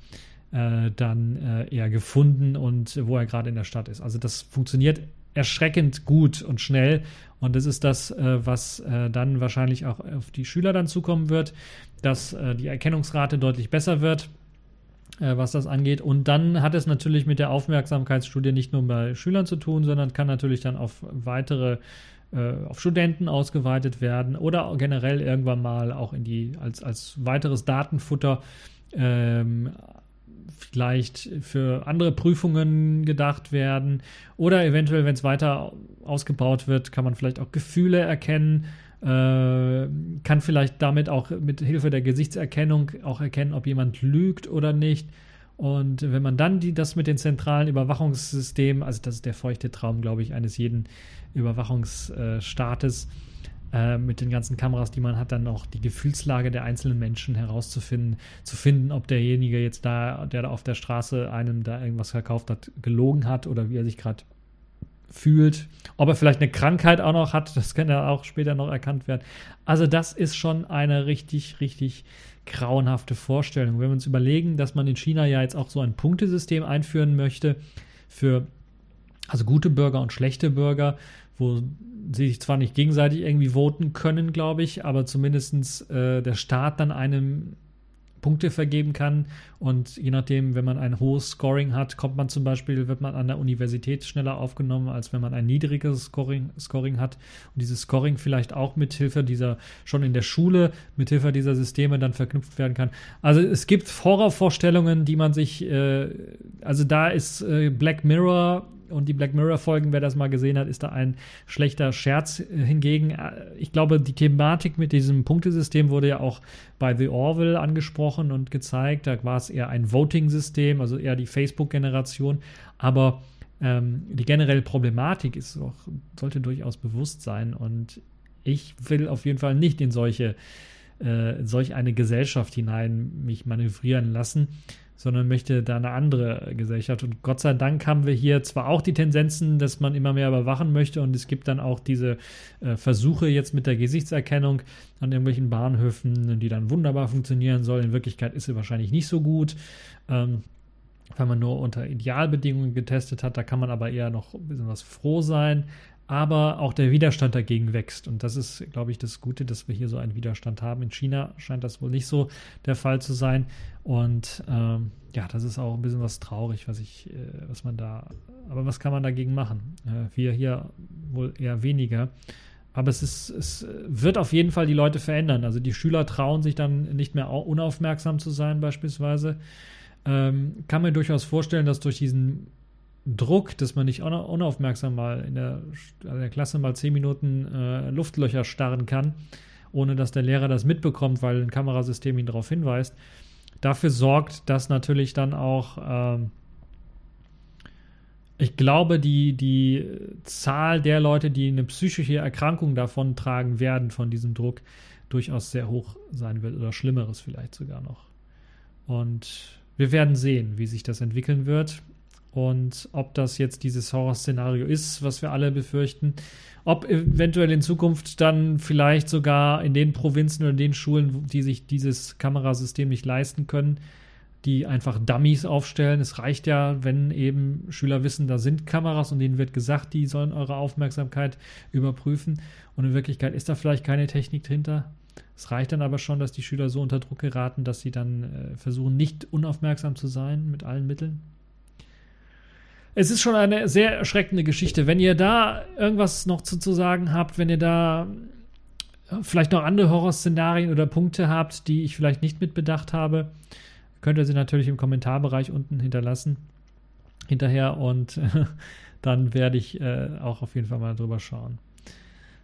S1: äh, dann äh, eher gefunden und wo er gerade in der Stadt ist. Also das funktioniert erschreckend gut und schnell und das ist das, äh, was dann wahrscheinlich auch auf die Schüler dann zukommen wird, dass die Erkennungsrate deutlich besser wird was das angeht. Und dann hat es natürlich mit der Aufmerksamkeitsstudie nicht nur bei Schülern zu tun, sondern kann natürlich dann auf weitere äh, auf Studenten ausgeweitet werden oder generell irgendwann mal auch in die als, als weiteres Datenfutter ähm, vielleicht für andere Prüfungen gedacht werden oder eventuell, wenn es weiter ausgebaut wird, kann man vielleicht auch Gefühle erkennen, äh, kann vielleicht damit auch mit Hilfe der Gesichtserkennung auch erkennen, ob jemand lügt oder nicht. Und wenn man dann die, das mit den zentralen Überwachungssystemen, also das ist der feuchte Traum, glaube ich, eines jeden Überwachungsstaates, äh, mit den ganzen Kameras, die man hat, dann auch die Gefühlslage der einzelnen Menschen herauszufinden, zu finden, ob derjenige jetzt da, der da auf der Straße einem da irgendwas verkauft hat, gelogen hat oder wie er sich gerade fühlt, ob er vielleicht eine Krankheit auch noch hat, *laughs* das kann ja auch später noch erkannt werden. Also das ist schon eine richtig, richtig grauenhafte Vorstellung. Wenn wir uns überlegen, dass man in China ja jetzt auch so ein Punktesystem einführen möchte für also gute Bürger und schlechte Bürger, wo sie sich zwar nicht gegenseitig irgendwie voten können, glaube ich, aber zumindest äh, der Staat dann einem Punkte vergeben kann. Und je nachdem, wenn man ein hohes Scoring hat, kommt man zum Beispiel, wird man an der Universität schneller aufgenommen, als wenn man ein niedriges Scoring, Scoring hat. Und dieses Scoring vielleicht auch mit Hilfe dieser, schon in der Schule, mit Hilfe dieser Systeme dann verknüpft werden kann. Also es gibt Horrorvorstellungen, die man sich, äh, also da ist äh, Black Mirror und die Black Mirror-Folgen, wer das mal gesehen hat, ist da ein schlechter Scherz. Hingegen, äh, ich glaube, die Thematik mit diesem Punktesystem wurde ja auch bei The Orville angesprochen und gezeigt. Da war es eher ein Voting-System, also eher die Facebook-Generation. Aber ähm, die generelle Problematik ist auch, sollte durchaus bewusst sein. Und ich will auf jeden Fall nicht in solche, äh, solch eine Gesellschaft hinein mich manövrieren lassen sondern möchte da eine andere Gesellschaft. Und Gott sei Dank haben wir hier zwar auch die Tendenzen, dass man immer mehr überwachen möchte und es gibt dann auch diese äh, Versuche jetzt mit der Gesichtserkennung an irgendwelchen Bahnhöfen, die dann wunderbar funktionieren soll. In Wirklichkeit ist sie wahrscheinlich nicht so gut. Ähm, weil man nur unter Idealbedingungen getestet hat. Da kann man aber eher noch ein bisschen was froh sein aber auch der Widerstand dagegen wächst. Und das ist, glaube ich, das Gute, dass wir hier so einen Widerstand haben. In China scheint das wohl nicht so der Fall zu sein. Und ähm, ja, das ist auch ein bisschen was traurig, was ich, äh, was man da, aber was kann man dagegen machen? Äh, wir hier wohl eher weniger. Aber es, ist, es wird auf jeden Fall die Leute verändern. Also die Schüler trauen sich dann nicht mehr unaufmerksam zu sein, beispielsweise. Ähm, kann mir durchaus vorstellen, dass durch diesen Druck, dass man nicht unaufmerksam mal in der, in der Klasse mal zehn Minuten äh, Luftlöcher starren kann, ohne dass der Lehrer das mitbekommt, weil ein Kamerasystem ihn darauf hinweist. Dafür sorgt, dass natürlich dann auch, ähm, ich glaube, die, die Zahl der Leute, die eine psychische Erkrankung davon tragen werden, von diesem Druck, durchaus sehr hoch sein wird oder Schlimmeres vielleicht sogar noch. Und wir werden sehen, wie sich das entwickeln wird. Und ob das jetzt dieses Horrorszenario ist, was wir alle befürchten, ob eventuell in Zukunft dann vielleicht sogar in den Provinzen oder den Schulen, die sich dieses Kamerasystem nicht leisten können, die einfach Dummies aufstellen. Es reicht ja, wenn eben Schüler wissen, da sind Kameras und denen wird gesagt, die sollen eure Aufmerksamkeit überprüfen. Und in Wirklichkeit ist da vielleicht keine Technik dahinter. Es reicht dann aber schon, dass die Schüler so unter Druck geraten, dass sie dann äh, versuchen, nicht unaufmerksam zu sein mit allen Mitteln es ist schon eine sehr erschreckende Geschichte. Wenn ihr da irgendwas noch zu, zu sagen habt, wenn ihr da äh, vielleicht noch andere Horrorszenarien oder Punkte habt, die ich vielleicht nicht mitbedacht habe, könnt ihr sie natürlich im Kommentarbereich unten hinterlassen. Hinterher und *laughs* dann werde ich äh, auch auf jeden Fall mal drüber schauen.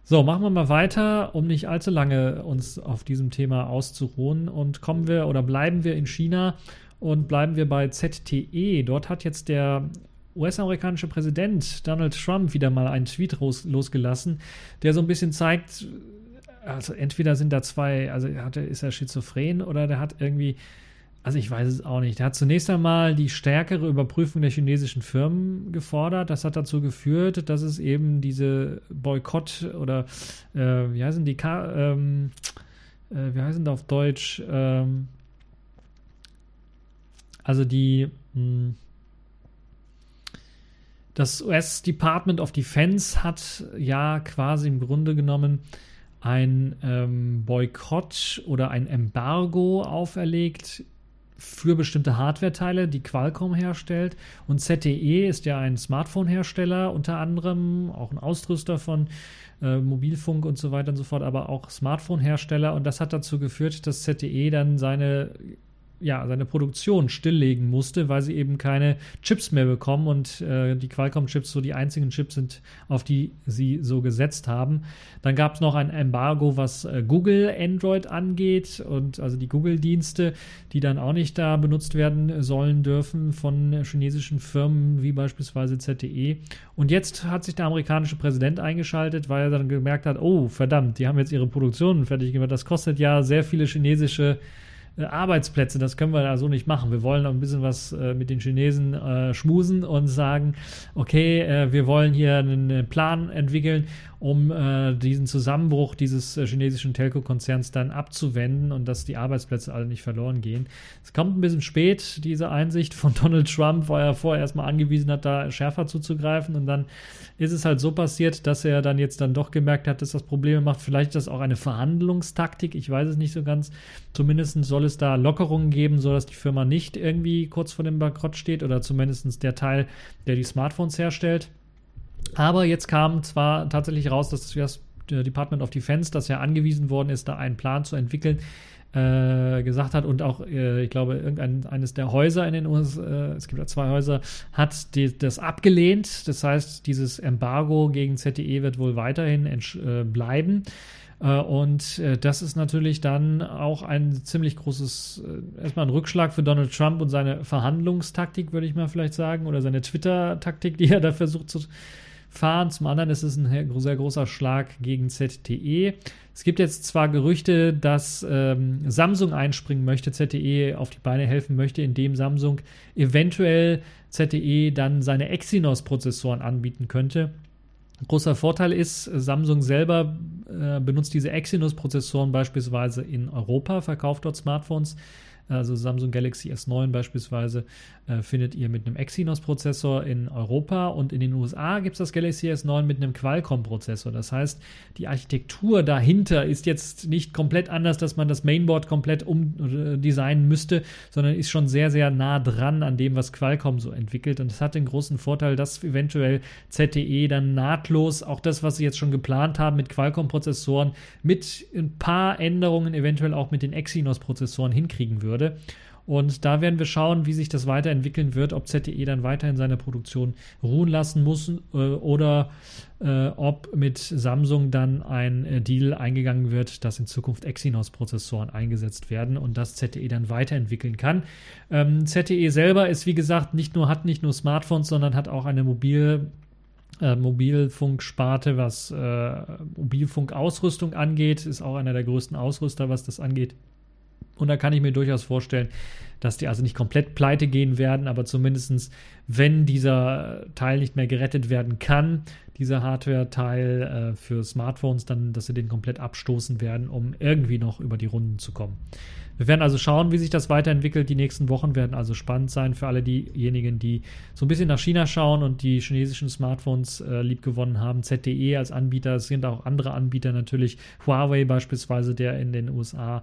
S1: So, machen wir mal weiter, um nicht allzu lange uns auf diesem Thema auszuruhen. Und kommen wir oder bleiben wir in China und bleiben wir bei ZTE. Dort hat jetzt der US-amerikanische Präsident Donald Trump wieder mal einen Tweet losgelassen, der so ein bisschen zeigt, also entweder sind da zwei, also hat ist er schizophren oder der hat irgendwie, also ich weiß es auch nicht. Der hat zunächst einmal die stärkere Überprüfung der chinesischen Firmen gefordert. Das hat dazu geführt, dass es eben diese Boykott oder äh, wie heißen die, ähm, äh, wie heißen die auf Deutsch? Ähm, also die, mh, hm, das US Department of Defense hat ja quasi im Grunde genommen ein ähm, Boykott oder ein Embargo auferlegt für bestimmte Hardware-Teile, die Qualcomm herstellt. Und ZTE ist ja ein Smartphone-Hersteller unter anderem, auch ein Ausrüster von äh, Mobilfunk und so weiter und so fort, aber auch Smartphone-Hersteller. Und das hat dazu geführt, dass ZTE dann seine ja, seine Produktion stilllegen musste, weil sie eben keine Chips mehr bekommen und äh, die Qualcomm-Chips so die einzigen Chips sind, auf die sie so gesetzt haben. Dann gab es noch ein Embargo, was äh, Google Android angeht und also die Google-Dienste, die dann auch nicht da benutzt werden sollen dürfen von chinesischen Firmen wie beispielsweise ZTE. Und jetzt hat sich der amerikanische Präsident eingeschaltet, weil er dann gemerkt hat, oh verdammt, die haben jetzt ihre Produktion fertig gemacht. Das kostet ja sehr viele chinesische äh, Arbeitsplätze. Das können wir da so nicht machen. Wir wollen noch ein bisschen was äh, mit den Chinesen äh, schmusen und sagen, okay, äh, wir wollen hier einen Plan entwickeln um äh, diesen Zusammenbruch dieses äh, chinesischen Telco-Konzerns dann abzuwenden und dass die Arbeitsplätze alle nicht verloren gehen. Es kommt ein bisschen spät, diese Einsicht von *laughs* Donald Trump, weil er vorher erstmal angewiesen hat, da schärfer zuzugreifen und dann ist es halt so passiert, dass er dann jetzt dann doch gemerkt hat, dass das Probleme macht. Vielleicht ist das auch eine Verhandlungstaktik, ich weiß es nicht so ganz. Zumindest soll es da Lockerungen geben, sodass die Firma nicht irgendwie kurz vor dem Bankrott steht oder zumindest der Teil, der die Smartphones herstellt. Aber jetzt kam zwar tatsächlich raus, dass das Department of Defense, das ja angewiesen worden ist, da einen Plan zu entwickeln, äh, gesagt hat und auch, äh, ich glaube, irgendein eines der Häuser in den USA, äh, es gibt ja zwei Häuser, hat die, das abgelehnt. Das heißt, dieses Embargo gegen ZTE wird wohl weiterhin äh, bleiben. Äh, und äh, das ist natürlich dann auch ein ziemlich großes, erstmal ein Rückschlag für Donald Trump und seine Verhandlungstaktik, würde ich mal vielleicht sagen, oder seine Twitter-Taktik, die er da versucht zu fahren. Zum anderen ist es ein sehr großer Schlag gegen ZTE. Es gibt jetzt zwar Gerüchte, dass ähm, Samsung einspringen möchte, ZTE auf die Beine helfen möchte, indem Samsung eventuell ZTE dann seine Exynos-Prozessoren anbieten könnte. Großer Vorteil ist, Samsung selber äh, benutzt diese Exynos-Prozessoren beispielsweise in Europa, verkauft dort Smartphones. Also Samsung Galaxy S9 beispielsweise äh, findet ihr mit einem Exynos-Prozessor in Europa und in den USA gibt es das Galaxy S9 mit einem Qualcomm-Prozessor. Das heißt, die Architektur dahinter ist jetzt nicht komplett anders, dass man das Mainboard komplett umdesignen müsste, sondern ist schon sehr, sehr nah dran an dem, was Qualcomm so entwickelt. Und es hat den großen Vorteil, dass eventuell ZTE dann nahtlos auch das, was sie jetzt schon geplant haben mit Qualcomm-Prozessoren, mit ein paar Änderungen eventuell auch mit den Exynos-Prozessoren hinkriegen würde würde. Und da werden wir schauen, wie sich das weiterentwickeln wird, ob ZTE dann weiterhin seine Produktion ruhen lassen muss äh, oder äh, ob mit Samsung dann ein äh, Deal eingegangen wird, dass in Zukunft Exynos-Prozessoren eingesetzt werden und das ZTE dann weiterentwickeln kann. Ähm, ZTE selber ist, wie gesagt, nicht nur, hat nicht nur Smartphones, sondern hat auch eine mobil äh, Mobilfunksparte, was äh, Mobilfunkausrüstung angeht, ist auch einer der größten Ausrüster, was das angeht. Und da kann ich mir durchaus vorstellen, dass die also nicht komplett pleite gehen werden, aber zumindest, wenn dieser Teil nicht mehr gerettet werden kann, dieser Hardware-Teil äh, für Smartphones, dann, dass sie den komplett abstoßen werden, um irgendwie noch über die Runden zu kommen. Wir werden also schauen, wie sich das weiterentwickelt. Die nächsten Wochen werden also spannend sein für alle diejenigen, die so ein bisschen nach China schauen und die chinesischen Smartphones äh, liebgewonnen haben. ZTE als Anbieter, es sind auch andere Anbieter natürlich. Huawei beispielsweise, der in den USA äh,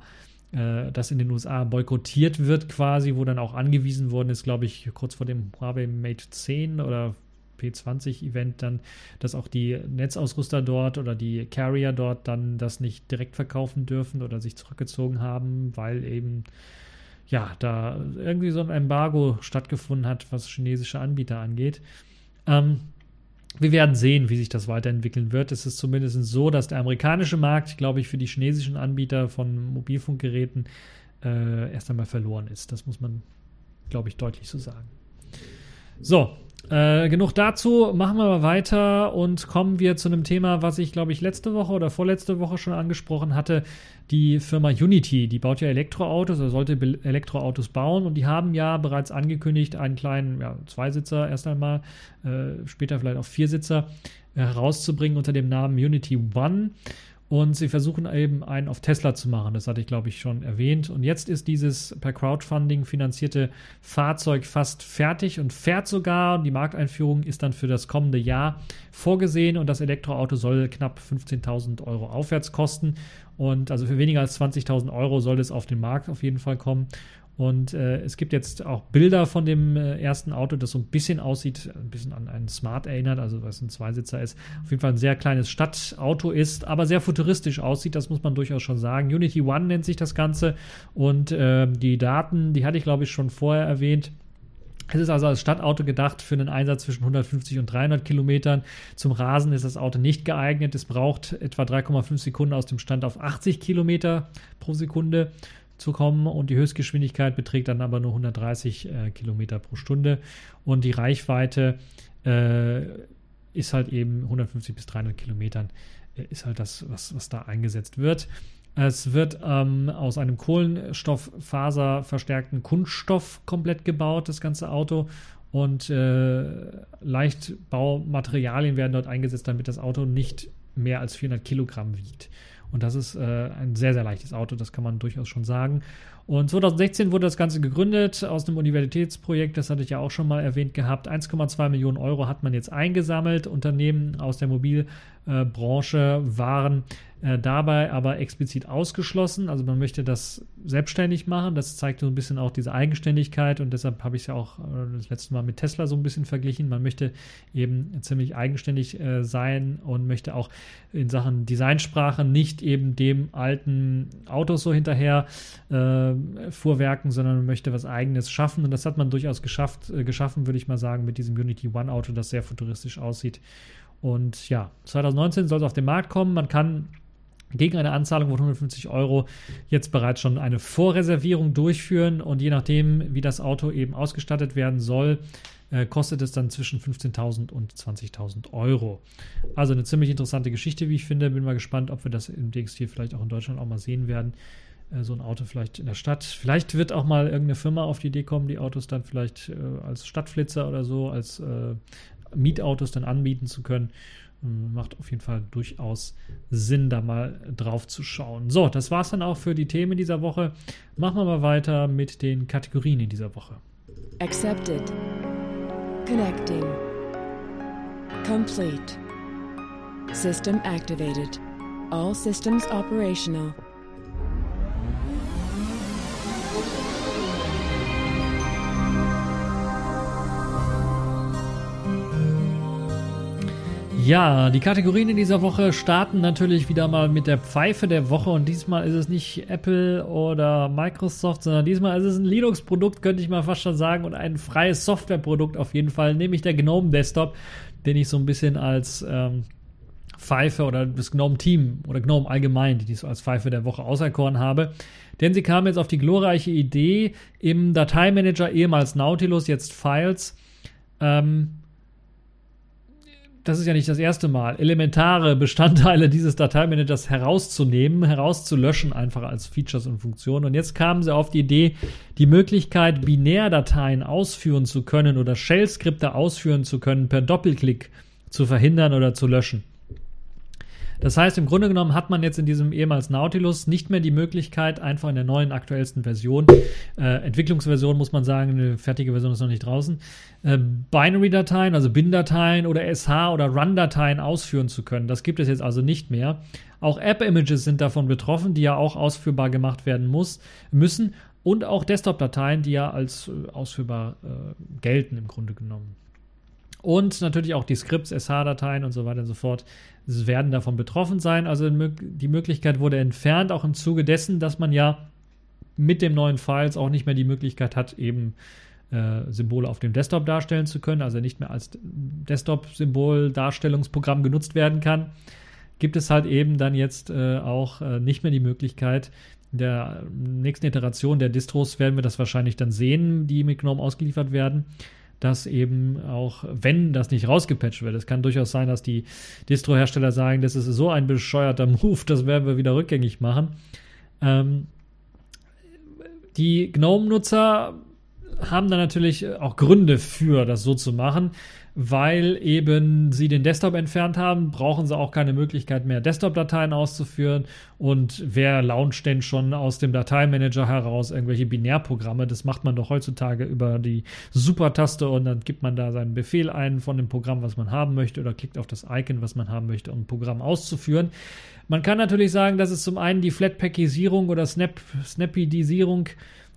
S1: das in den USA boykottiert wird quasi, wo dann auch angewiesen worden ist, glaube ich, kurz vor dem Huawei Mate 10 oder P20-Event dann, dass auch die Netzausrüster dort oder die Carrier dort dann das nicht direkt verkaufen dürfen oder sich zurückgezogen haben, weil eben ja, da irgendwie so ein Embargo stattgefunden hat, was chinesische Anbieter angeht. Ähm, wir werden sehen, wie sich das weiterentwickeln wird. Es ist zumindest so, dass der amerikanische Markt, glaube ich, für die chinesischen Anbieter von Mobilfunkgeräten äh, erst einmal verloren ist. Das muss man, glaube ich, deutlich so sagen. So, äh, genug dazu, machen wir mal weiter und kommen wir zu einem Thema, was ich glaube ich letzte Woche oder vorletzte Woche schon angesprochen hatte. Die Firma Unity, die baut ja Elektroautos oder sollte Elektroautos bauen und die haben ja bereits angekündigt, einen kleinen ja, Zweisitzer erst einmal, äh, später vielleicht auch Viersitzer herauszubringen unter dem Namen Unity One. Und sie versuchen eben einen auf Tesla zu machen. Das hatte ich, glaube ich, schon erwähnt. Und jetzt ist dieses per Crowdfunding finanzierte Fahrzeug fast fertig und fährt sogar. Und die Markteinführung ist dann für das kommende Jahr vorgesehen. Und das Elektroauto soll knapp 15.000 Euro aufwärts kosten. Und also für weniger als 20.000 Euro soll es auf den Markt auf jeden Fall kommen. Und äh, es gibt jetzt auch Bilder von dem äh, ersten Auto, das so ein bisschen aussieht, ein bisschen an einen Smart erinnert, also was ein Zweisitzer ist. Auf jeden Fall ein sehr kleines Stadtauto ist, aber sehr futuristisch aussieht, das muss man durchaus schon sagen. Unity One nennt sich das Ganze und äh, die Daten, die hatte ich glaube ich schon vorher erwähnt. Es ist also als Stadtauto gedacht für einen Einsatz zwischen 150 und 300 Kilometern. Zum Rasen ist das Auto nicht geeignet. Es braucht etwa 3,5 Sekunden aus dem Stand auf 80 Kilometer pro Sekunde zu kommen und die Höchstgeschwindigkeit beträgt dann aber nur 130 äh, Kilometer pro Stunde und die Reichweite äh, ist halt eben 150 bis 300 Kilometern äh, ist halt das, was, was da eingesetzt wird. Es wird ähm, aus einem Kohlenstofffaser verstärkten Kunststoff komplett gebaut, das ganze Auto. Und äh, Leichtbaumaterialien werden dort eingesetzt, damit das Auto nicht mehr als 400 Kilogramm wiegt. Und das ist äh, ein sehr, sehr leichtes Auto, das kann man durchaus schon sagen. Und 2016 wurde das Ganze gegründet aus einem Universitätsprojekt, das hatte ich ja auch schon mal erwähnt gehabt. 1,2 Millionen Euro hat man jetzt eingesammelt. Unternehmen aus der Mobilbranche waren äh, dabei aber explizit ausgeschlossen. Also man möchte das selbstständig machen. Das zeigt so ein bisschen auch diese Eigenständigkeit und deshalb habe ich es ja auch äh, das letzte Mal mit Tesla so ein bisschen verglichen. Man möchte eben ziemlich eigenständig äh, sein und möchte auch in Sachen Designsprache nicht eben dem alten Autos so hinterher äh, fuhrwerken, sondern man möchte was eigenes schaffen und das hat man durchaus geschafft, äh, geschaffen, würde ich mal sagen, mit diesem Unity One Auto, das sehr futuristisch aussieht. Und ja, 2019 soll es auf den Markt kommen. Man kann gegen eine Anzahlung von 150 Euro jetzt bereits schon eine Vorreservierung durchführen und je nachdem, wie das Auto eben ausgestattet werden soll, äh, kostet es dann zwischen 15.000 und 20.000 Euro. Also eine ziemlich interessante Geschichte, wie ich finde. Bin mal gespannt, ob wir das im DX4 vielleicht auch in Deutschland auch mal sehen werden. Äh, so ein Auto vielleicht in der Stadt. Vielleicht wird auch mal irgendeine Firma auf die Idee kommen, die Autos dann vielleicht äh, als Stadtflitzer oder so, als äh, Mietautos dann anbieten zu können. Macht auf jeden Fall durchaus Sinn, da mal drauf zu schauen. So, das war es dann auch für die Themen dieser Woche. Machen wir mal weiter mit den Kategorien in dieser Woche. Accepted. Connecting. Complete. System activated. All systems operational. Ja, die Kategorien in dieser Woche starten natürlich wieder mal mit der Pfeife der Woche und diesmal ist es nicht Apple oder Microsoft, sondern diesmal ist es ein Linux-Produkt, könnte ich mal fast schon sagen, und ein freies Softwareprodukt auf jeden Fall, nämlich der GNOME Desktop, den ich so ein bisschen als ähm, Pfeife oder das GNOME-Team oder GNOME allgemein, die ich so als Pfeife der Woche auserkoren habe. Denn sie kam jetzt auf die glorreiche Idee, im Dateimanager ehemals Nautilus, jetzt Files, ähm, das ist ja nicht das erste Mal, elementare Bestandteile dieses Dateimanagers herauszunehmen, herauszulöschen, einfach als Features und Funktionen. Und jetzt kamen sie auf die Idee, die Möglichkeit, Binärdateien ausführen zu können oder Shell-Skripte ausführen zu können, per Doppelklick zu verhindern oder zu löschen. Das heißt, im Grunde genommen hat man jetzt in diesem ehemals Nautilus nicht mehr die Möglichkeit, einfach in der neuen, aktuellsten Version, äh, Entwicklungsversion muss man sagen, eine fertige Version ist noch nicht draußen, äh, Binary-Dateien, also Bin-Dateien oder SH- oder Run-Dateien ausführen zu können. Das gibt es jetzt also nicht mehr. Auch App-Images sind davon betroffen, die ja auch ausführbar gemacht werden muss, müssen. Und auch Desktop-Dateien, die ja als äh, ausführbar äh, gelten im Grunde genommen. Und natürlich auch die Scripts, SH-Dateien und so weiter und so fort werden davon betroffen sein. Also die Möglichkeit wurde entfernt, auch im Zuge dessen, dass man ja mit dem neuen Files auch nicht mehr die Möglichkeit hat, eben äh, Symbole auf dem Desktop darstellen zu können, also nicht mehr als Desktop-Symbol-Darstellungsprogramm genutzt werden kann, gibt es halt eben dann jetzt äh, auch äh, nicht mehr die Möglichkeit, in der nächsten Iteration der Distros werden wir das wahrscheinlich dann sehen, die mit GNOME ausgeliefert werden dass eben auch, wenn das nicht rausgepatcht wird, es kann durchaus sein, dass die Distro-Hersteller sagen, das ist so ein bescheuerter Move, das werden wir wieder rückgängig machen. Ähm, die GNOME-Nutzer haben da natürlich auch Gründe für, das so zu machen weil eben sie den Desktop entfernt haben, brauchen sie auch keine Möglichkeit mehr, Desktop-Dateien auszuführen. Und wer launcht denn schon aus dem Dateimanager heraus irgendwelche Binärprogramme? Das macht man doch heutzutage über die Super-Taste und dann gibt man da seinen Befehl ein von dem Programm, was man haben möchte, oder klickt auf das Icon, was man haben möchte, um ein Programm auszuführen. Man kann natürlich sagen, dass es zum einen die Flatpackisierung oder Snap, Snappidisierung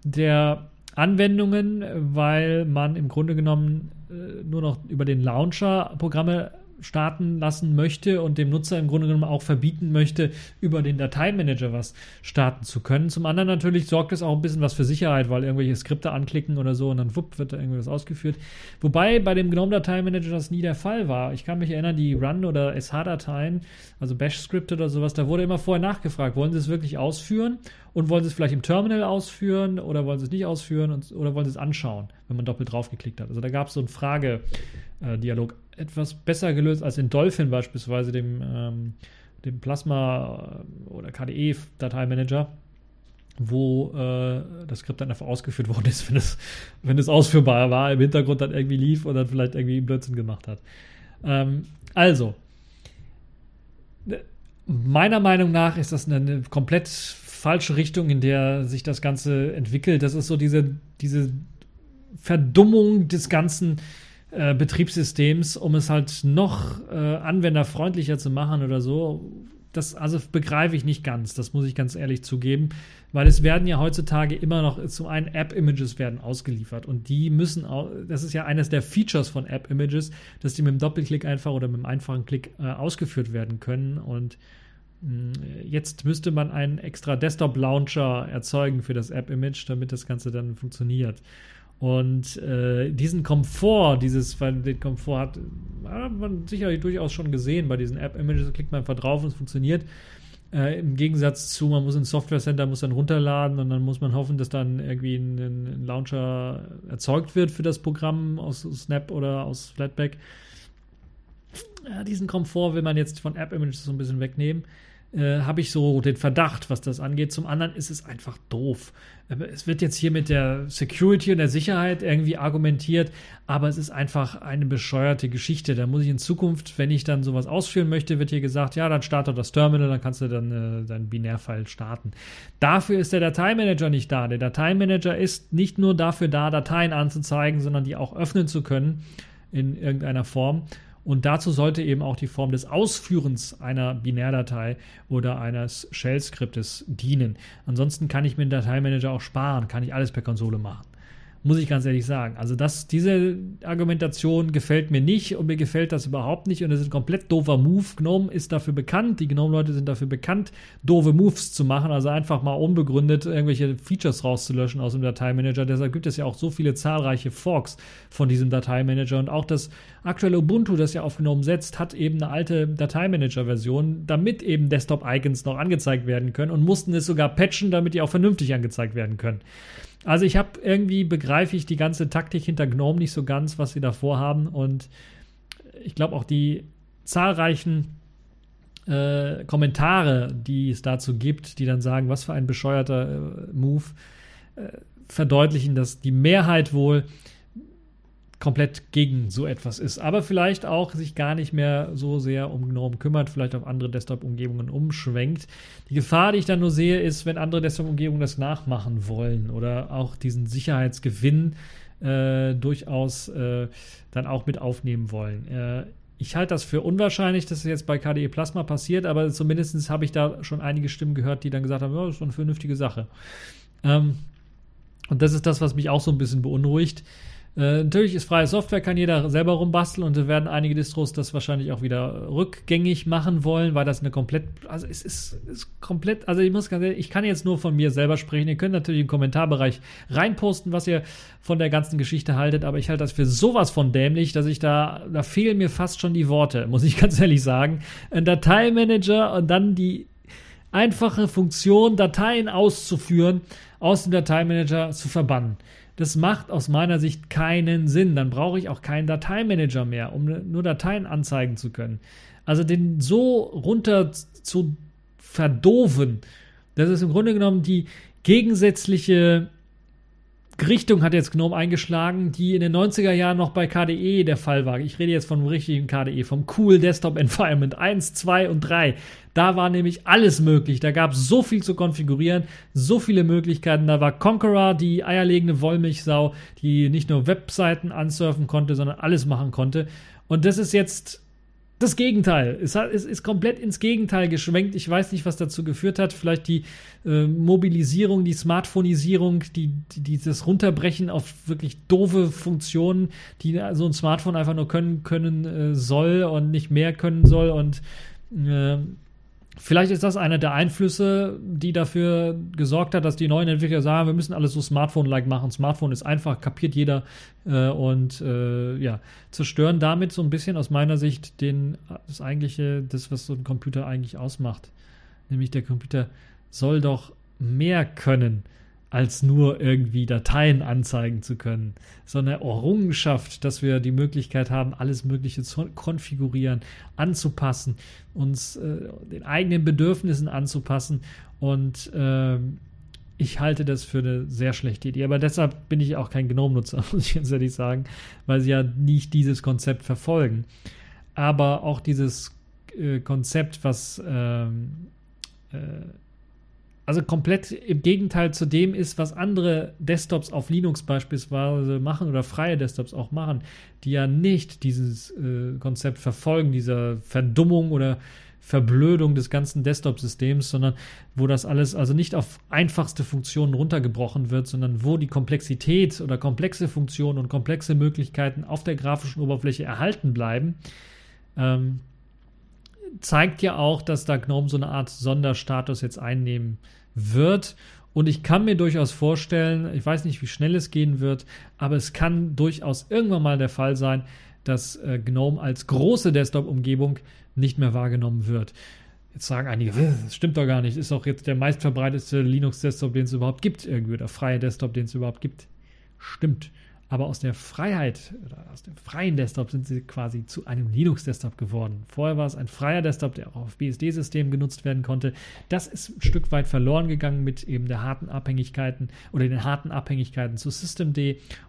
S1: der Anwendungen, weil man im Grunde genommen äh, nur noch über den Launcher Programme starten lassen möchte und dem Nutzer im Grunde genommen auch verbieten möchte, über den Dateimanager was starten zu können. Zum anderen natürlich sorgt es auch ein bisschen was für Sicherheit, weil irgendwelche Skripte anklicken oder so und dann wupp wird da irgendwas ausgeführt. Wobei bei dem GNOME-Dateimanager das nie der Fall war. Ich kann mich erinnern, die Run- oder SH-Dateien, also Bash-Skripte oder sowas, da wurde immer vorher nachgefragt, wollen sie es wirklich ausführen und wollen sie es vielleicht im Terminal ausführen oder wollen sie es nicht ausführen und, oder wollen sie es anschauen, wenn man doppelt draufgeklickt hat. Also da gab es so einen Frage-Dialog etwas besser gelöst als in Dolphin beispielsweise, dem, ähm, dem Plasma- oder KDE-Dateimanager, wo äh, das Skript dann einfach ausgeführt *laughs* worden ist, wenn es, wenn es ausführbar war, im Hintergrund dann irgendwie lief und dann vielleicht irgendwie Blödsinn gemacht hat. Ähm, also, meiner Meinung nach ist das eine, eine, komplett falsche Richtung, in der sich das Ganze entwickelt. Das ist so diese, diese Verdummung des ganzen äh, Betriebssystems, um es halt noch äh, anwenderfreundlicher zu machen oder so. Das also begreife ich nicht ganz, das muss ich ganz ehrlich zugeben, weil es werden ja heutzutage immer noch zum einen App-Images werden ausgeliefert und die müssen auch, das ist ja eines der Features von App-Images, dass die mit dem Doppelklick einfach oder mit einem einfachen Klick äh, ausgeführt werden können und mm, Jetzt müsste man einen extra Desktop-Launcher erzeugen für das App-Image, damit das Ganze dann funktioniert. Und äh, diesen Komfort, dieses, weil den Komfort hat, hat man sicherlich durchaus schon gesehen bei diesen App-Images, klickt man einfach drauf und es funktioniert. Äh, Im Gegensatz zu, man muss ein Software Center, muss dann runterladen und dann muss man hoffen, dass dann irgendwie ein, ein Launcher erzeugt wird für das Programm aus Snap oder aus Flatpak. Ja, diesen Komfort will man jetzt von App-Images so ein bisschen wegnehmen äh, habe ich so den Verdacht, was das angeht. Zum anderen ist es einfach doof. Es wird jetzt hier mit der Security und der Sicherheit irgendwie argumentiert, aber es ist einfach eine bescheuerte Geschichte. Da muss ich in Zukunft, wenn ich dann sowas ausführen möchte, wird hier gesagt, ja, dann starte das Terminal, dann kannst du dann äh, deinen Binärfile starten. Dafür ist der Dateimanager nicht da. Der Dateimanager ist nicht nur dafür da, Dateien anzuzeigen, sondern die auch öffnen zu können in irgendeiner Form. Und dazu sollte eben auch die Form des Ausführens einer Binärdatei oder eines Shell-Skriptes dienen. Ansonsten kann ich mir den Dateimanager auch sparen, kann ich alles per Konsole machen. Muss ich ganz ehrlich sagen. Also das, diese Argumentation gefällt mir nicht und mir gefällt das überhaupt nicht und das ist ein komplett doofer Move. GNOME ist dafür bekannt, die GNOME-Leute sind dafür bekannt, doofe Moves zu machen, also einfach mal unbegründet irgendwelche Features rauszulöschen aus dem Dateimanager. Deshalb gibt es ja auch so viele zahlreiche Forks von diesem Dateimanager und auch das aktuelle Ubuntu, das ja auf GNOME setzt, hat eben eine alte Dateimanager-Version, damit eben Desktop-Icons noch angezeigt werden können und mussten es sogar patchen, damit die auch vernünftig angezeigt werden können. Also ich habe irgendwie begreife ich die ganze Taktik hinter Gnome nicht so ganz, was sie da vorhaben. Und ich glaube auch die zahlreichen äh, Kommentare, die es dazu gibt, die dann sagen, was für ein bescheuerter äh, Move, äh, verdeutlichen, dass die Mehrheit wohl komplett gegen so etwas ist. Aber vielleicht auch sich gar nicht mehr so sehr um GNOME kümmert, vielleicht auf andere Desktop-Umgebungen umschwenkt. Die Gefahr, die ich dann nur sehe, ist, wenn andere Desktop-Umgebungen das nachmachen wollen oder auch diesen Sicherheitsgewinn äh, durchaus äh, dann auch mit aufnehmen wollen. Äh, ich halte das für unwahrscheinlich, dass es jetzt bei KDE Plasma passiert, aber zumindest habe ich da schon einige Stimmen gehört, die dann gesagt haben, ja, das ist eine vernünftige Sache. Ähm, und das ist das, was mich auch so ein bisschen beunruhigt. Äh, natürlich ist freie Software, kann jeder selber rumbasteln und werden einige Distros das wahrscheinlich auch wieder rückgängig machen wollen, weil das eine komplett, also es ist, ist komplett, also ich muss ganz ehrlich, ich kann jetzt nur von mir selber sprechen. Ihr könnt natürlich im Kommentarbereich reinposten, was ihr von der ganzen Geschichte haltet, aber ich halte das für sowas von dämlich, dass ich da, da fehlen mir fast schon die Worte, muss ich *laughs* ganz ehrlich sagen. Ein Dateimanager und dann die einfache Funktion, Dateien auszuführen, aus dem Dateimanager zu verbannen. Das macht aus meiner Sicht keinen Sinn. Dann brauche ich auch keinen Dateimanager mehr, um nur Dateien anzeigen zu können. Also den so runter zu verdoven, das ist im Grunde genommen die gegensätzliche Richtung hat jetzt GNOME eingeschlagen, die in den 90er Jahren noch bei KDE der Fall war. Ich rede jetzt vom richtigen KDE, vom Cool Desktop Environment 1, 2 und 3. Da war nämlich alles möglich. Da gab es so viel zu konfigurieren, so viele Möglichkeiten. Da war Conqueror, die eierlegende Wollmilchsau, die nicht nur Webseiten ansurfen konnte, sondern alles machen konnte. Und das ist jetzt das Gegenteil. Es, hat, es, ist komplett ins Gegenteil geschwenkt. Ich weiß nicht, was dazu geführt hat. Vielleicht die äh, Mobilisierung, die Smartphoneisierung, die, die, dieses Runterbrechen auf wirklich doofe Funktionen, die so ein Smartphone einfach nur können, können äh, soll und nicht mehr können soll. Und äh, Vielleicht ist das einer der Einflüsse, die dafür gesorgt hat, dass die neuen Entwickler sagen, wir müssen alles so Smartphone-like machen. Smartphone ist einfach, kapiert jeder äh, und äh, ja, zerstören damit so ein bisschen aus meiner Sicht den, das eigentliche, das, was so ein Computer eigentlich ausmacht. Nämlich der Computer soll doch mehr können als nur irgendwie Dateien anzeigen zu können, sondern Errungenschaft, dass wir die Möglichkeit haben, alles Mögliche zu konfigurieren, anzupassen, uns äh, den eigenen Bedürfnissen anzupassen. Und äh, ich halte das für eine sehr schlechte Idee. Aber deshalb bin ich auch kein Gnome-Nutzer, *laughs* muss ich ganz ehrlich sagen, weil sie ja nicht dieses Konzept verfolgen. Aber auch dieses äh, Konzept, was ähm, äh, also komplett im Gegenteil zu dem ist, was andere Desktops auf Linux beispielsweise machen oder freie Desktops auch machen, die ja nicht dieses äh, Konzept verfolgen, dieser Verdummung oder Verblödung des ganzen Desktop-Systems, sondern wo das alles also nicht auf einfachste Funktionen runtergebrochen wird, sondern wo die Komplexität oder komplexe Funktionen und komplexe Möglichkeiten auf der grafischen Oberfläche erhalten bleiben. Ähm, zeigt ja auch, dass da GNOME so eine Art Sonderstatus jetzt einnehmen wird. Und ich kann mir durchaus vorstellen, ich weiß nicht, wie schnell es gehen wird, aber es kann durchaus irgendwann mal der Fall sein, dass äh, GNOME als große Desktop-Umgebung nicht mehr wahrgenommen wird. Jetzt sagen einige, das stimmt doch gar nicht, ist auch jetzt der meistverbreitete Linux-Desktop, den es überhaupt gibt, irgendwie, oder freie Desktop, den es überhaupt gibt. Stimmt. Aber aus der Freiheit oder aus dem freien Desktop sind sie quasi zu einem Linux-Desktop geworden. Vorher war es ein freier Desktop, der auch auf BSD-Systemen genutzt werden konnte. Das ist ein Stück weit verloren gegangen mit eben der harten Abhängigkeiten oder den harten Abhängigkeiten zu Systemd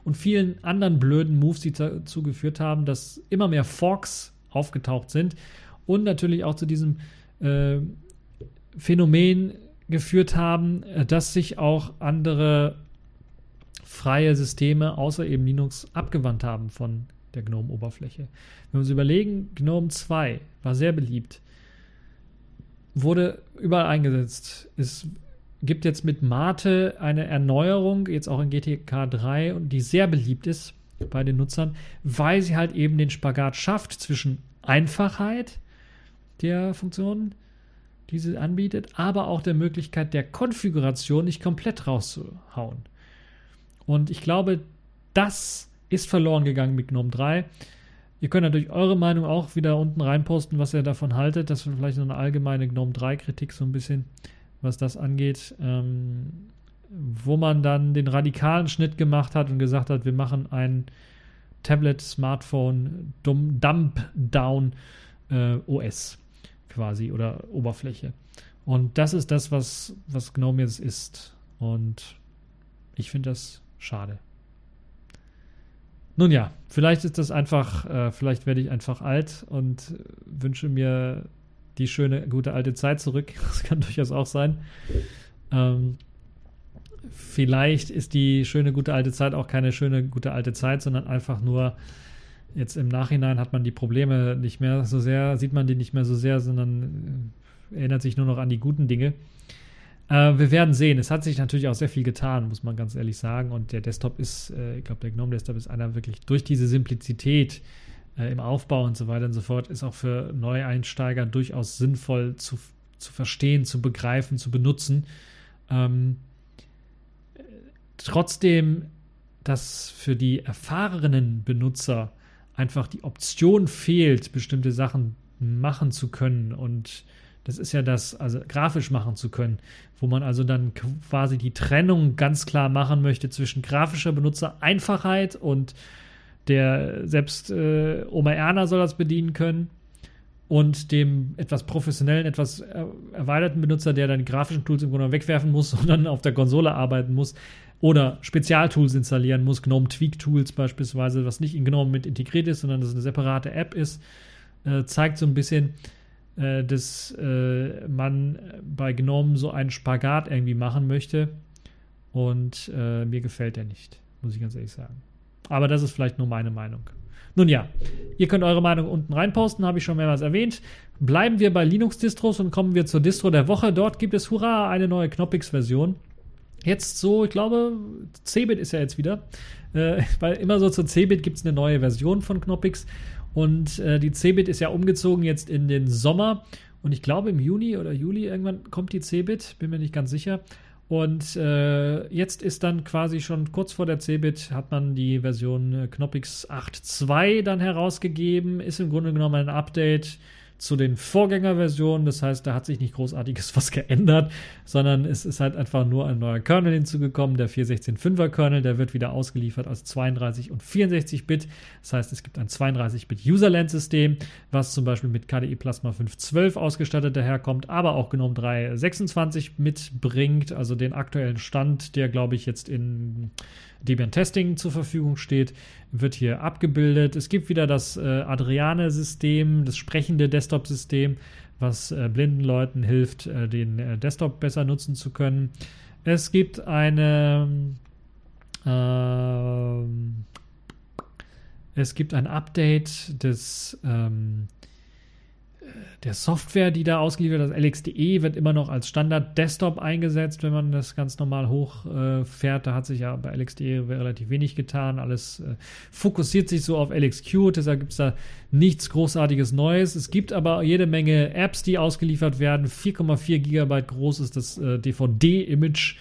S1: und vielen anderen blöden Moves, die dazu geführt haben, dass immer mehr Forks aufgetaucht sind und natürlich auch zu diesem äh, Phänomen geführt haben, äh, dass sich auch andere freie Systeme außer eben Linux abgewandt haben von der GNOME-Oberfläche. Wenn wir uns überlegen, GNOME 2 war sehr beliebt, wurde überall eingesetzt. Es gibt jetzt mit Mate eine Erneuerung, jetzt auch in GTK 3, und die sehr beliebt ist bei den Nutzern, weil sie halt eben den Spagat schafft zwischen Einfachheit der Funktionen, die sie anbietet, aber auch der Möglichkeit der Konfiguration nicht komplett rauszuhauen. Und ich glaube, das ist verloren gegangen mit GNOME 3. Ihr könnt natürlich eure Meinung auch wieder unten reinposten, was ihr davon haltet. Das ist vielleicht noch eine allgemeine GNOME 3-Kritik, so ein bisschen, was das angeht. Ähm, wo man dann den radikalen Schnitt gemacht hat und gesagt hat, wir machen ein Tablet, Smartphone, Dump-Down äh, OS quasi oder Oberfläche. Und das ist das, was, was GNOME jetzt ist. Und ich finde das Schade. Nun ja, vielleicht ist das einfach, äh, vielleicht werde ich einfach alt und wünsche mir die schöne, gute alte Zeit zurück. *laughs* Das kann durchaus auch sein. Ähm, vielleicht ist die schöne, gute alte Zeit auch keine schöne, gute alte Zeit, sondern einfach nur, jetzt im Nachhinein hat man die Probleme nicht mehr so sehr, sieht man die nicht mehr so sehr, sondern äh, erinnert sich nur noch an die guten Dinge. Äh, wir werden sehen. Es hat sich natürlich auch sehr viel getan, muss man ganz ehrlich sagen. Und der Desktop ist, äh, ich glaube, der GNOME Desktop ist einer wirklich durch diese Simplizität äh, im Aufbau und so weiter und so fort, ist auch für Neueinsteiger durchaus sinnvoll zu, zu verstehen, zu begreifen, zu benutzen. Ähm, trotzdem, dass für die erfahrenen Benutzer einfach die Option fehlt, bestimmte Sachen machen zu können und das ist ja das, also grafisch machen zu können, wo man also dann quasi die Trennung ganz klar machen möchte zwischen grafischer Benutzereinfachheit und der selbst äh, Oma Erna soll das bedienen können und dem etwas professionellen, etwas erweiterten Benutzer, der dann grafischen Tools im Grunde wegwerfen muss *laughs* dann auf der Konsole arbeiten muss oder Spezialtools installieren muss, GNOME Tweak Tools beispielsweise, was nicht in GNOME mit integriert ist, sondern das eine separate App ist, äh, zeigt so ein bisschen, äh, dass äh, man bei GNOME so einen Spagat irgendwie machen möchte. Und äh, mir gefällt der nicht, muss ich ganz ehrlich sagen. Aber das ist vielleicht nur meine Meinung. Nun ja, ihr könnt eure Meinung unten reinposten, habe ich schon mehrmals erwähnt. Bleiben wir bei Linux-Distros und kommen wir zur Distro der Woche. Dort gibt es, hurra, eine neue Knoppix-Version. Jetzt so, ich glaube, Cebit ist ja jetzt wieder. Äh, *laughs* weil immer so zur Cebit gibt es eine neue Version von Knoppix. Und äh, die Cebit ist ja umgezogen jetzt in den Sommer. Und ich glaube, im Juni oder Juli irgendwann kommt die Cebit, bin mir nicht ganz sicher. Und äh, jetzt ist dann quasi schon kurz vor der Cebit hat man die Version äh, Knoppix 8.2 dann herausgegeben. Ist im Grunde genommen ein Update zu den Vorgängerversionen. Das heißt, da hat sich nicht großartiges *laughs* was geändert, sondern es ist halt einfach nur ein neuer Kernel hinzugekommen, der 416.5er Kernel, der wird wieder ausgeliefert als 32 und 64 Bit. Das heißt, es gibt ein 32 Bit Userland System, was zum Beispiel mit KDE Plasma 512 ausgestattet daherkommt, aber auch GNOME 326 mitbringt, also den aktuellen Stand, der glaube ich jetzt in Debian Testing zur Verfügung steht, wird hier abgebildet. Es gibt wieder das äh, Adriane-System, das sprechende Desktop-System, was äh, blinden Leuten hilft, äh, den äh, Desktop besser nutzen zu können. Es gibt eine ähm, es gibt ein Update des ähm, der Software, die da ausgeliefert wird, das LXDE, wird immer noch als Standard-Desktop eingesetzt, wenn man das ganz normal hochfährt. Äh, da hat sich ja bei LXDE relativ wenig getan. Alles äh, fokussiert sich so auf LXQt, deshalb gibt es da nichts Großartiges Neues. Es gibt aber jede Menge Apps, die ausgeliefert werden. 4,4 Gigabyte groß ist das äh, DVD-Image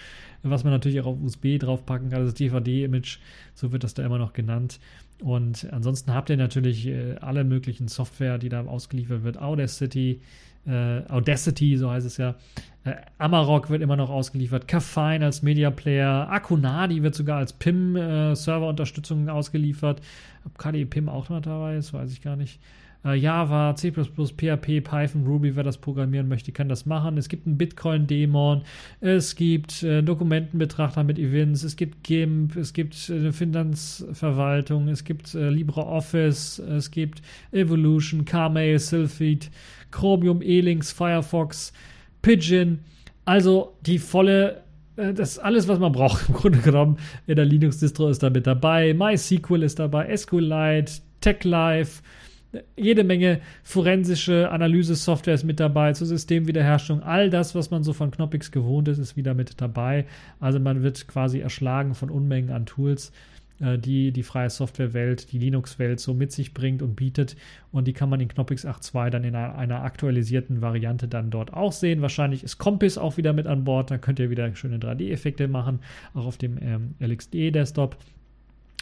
S1: was man natürlich auch auf USB draufpacken kann, das DVD-Image, so wird das da immer noch genannt. Und ansonsten habt ihr natürlich äh, alle möglichen Software, die da ausgeliefert wird. Audacity, äh, Audacity, so heißt es ja. Äh, Amarok wird immer noch ausgeliefert. Caffeine als Media Player. Akunadi wird sogar als PIM-Server-Unterstützung äh, ausgeliefert. Ob KDE PIM auch noch dabei ist, weiß ich gar nicht. Äh, Java, C++, PHP, Python, Ruby, wer das programmieren möchte, kann das machen. Es gibt einen Bitcoin-Dämon, es gibt äh, Dokumentenbetrachter mit Events, es gibt GIMP, es gibt äh, eine Finanzverwaltung, es gibt äh, LibreOffice, es gibt Evolution, Carmail, Sylphid, Chromium, E-Links, Firefox, Pigeon. Also die volle äh, das alles, was man braucht im Grunde genommen. In der Linux-Distro ist da mit dabei. MySQL ist dabei, SQLite, TechLive, jede Menge forensische Analyse-Software ist mit dabei, zur Systemwiederherstellung. All das, was man so von Knoppix gewohnt ist, ist wieder mit dabei. Also man wird quasi erschlagen von Unmengen an Tools, äh, die die freie Softwarewelt, die Linux-Welt so mit sich bringt und bietet. Und die kann man in Knoppix 8.2 dann in einer, einer, aktualisierten Variante dann dort auch sehen. Wahrscheinlich ist Compass auch wieder mit an Bord. Da könnt ihr wieder schöne 3D-Effekte machen, auch auf dem ähm, LXD-Desktop.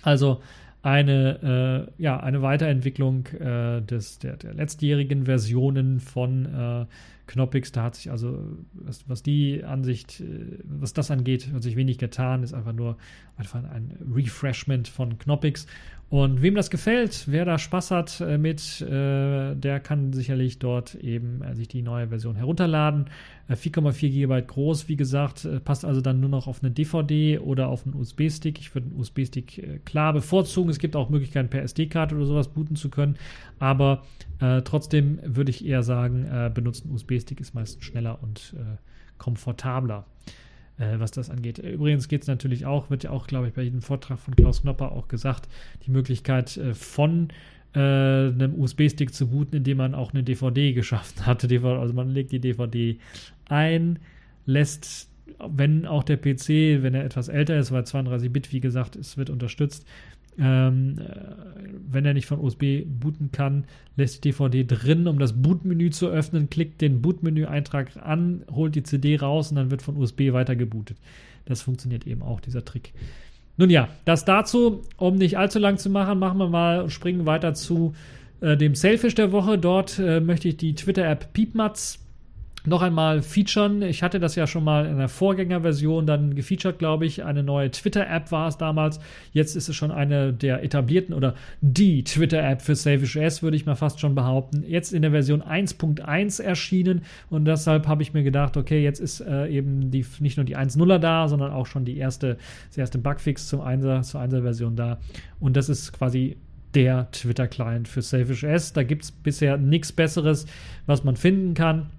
S1: Also eine, äh, ja, eine Weiterentwicklung äh, des, der, der letztjährigen Versionen von äh, Knoppix. Da hat sich also, was, was die Ansicht, äh, was das angeht, hat sich wenig getan. Ist einfach nur einfach ein Refreshment von Knoppix. Und wem das gefällt, wer da Spaß hat äh, mit, äh, der kann sicherlich dort eben sich die neue Version herunterladen. 4,4 äh, GB groß, wie gesagt, äh, passt also dann nur noch auf eine DVD oder auf einen USB-Stick. Ich würde einen USB-Stick äh, klar bevorzugen. Es gibt auch Möglichkeiten, per SD-Karte oder sowas booten zu können. Aber trotzdem würde ich eher sagen, benutzen USB-Stick ist meistens schneller und komfortabler äh, was das angeht. Übrigens geht es natürlich auch, wird ja auch, glaube ich, bei jedem Vortrag von Klaus Knopper auch gesagt, die Möglichkeit äh, von äh, einem USB-Stick zu booten, indem man auch eine DVD geschaffen hatte. Also man legt die DVD ein, lässt wenn auch der PC, wenn er etwas älter ist, weil 32-Bit, wie gesagt, es wird unterstützt, ähm, äh, wenn er nicht von USB booten kann, lässt die DVD drin, um das Bootmenü zu öffnen, klickt den Bootmenü-Eintrag an, holt die CD raus und dann wird von USB weiter gebootet. Das funktioniert eben auch, dieser Trick. Nun ja, das dazu, um nicht allzu lang zu machen, machen wir mal und springen weiter zu äh, dem Selfish der Woche. Dort äh, möchte ich die Twitter-App Piepmatz noch einmal featuren. Ich hatte das ja schon mal in der Vorgängerversion dann gefeatured, glaube ich. Eine neue Twitter-App war es damals. Jetzt ist es schon eine der etablierten oder die Twitter-App für Selfish S, würde ich mal fast schon behaupten. Jetzt in der Version 1.1 erschienen und deshalb habe ich mir gedacht, okay, jetzt ist äh, eben die, nicht nur die 1.0er da, sondern auch schon die erste, das erste Bugfix zum 1er, zur 1er-Version da. Und das ist quasi der Twitter-Client für Selfish S. Da gibt es bisher nichts Besseres, was man finden kann.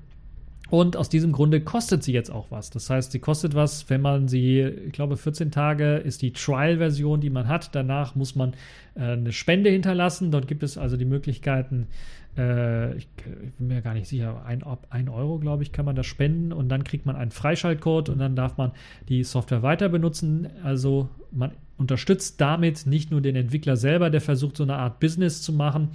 S1: Und aus diesem Grunde kostet sie jetzt auch was. Das heißt, sie kostet was, wenn man sie, ich glaube, 14 Tage ist die Trial-Version, die man hat. Danach muss man äh, eine Spende hinterlassen. Dort gibt es also die Möglichkeiten, äh, ich, ich, bin mir gar nicht sicher, ein, ein Euro, glaube ich, kann man das spenden und dann kriegt man einen Freischaltcode und dann darf man die Software weiter benutzen. Also man unterstützt damit nicht nur den Entwickler selber, der versucht, so eine Art Business zu machen,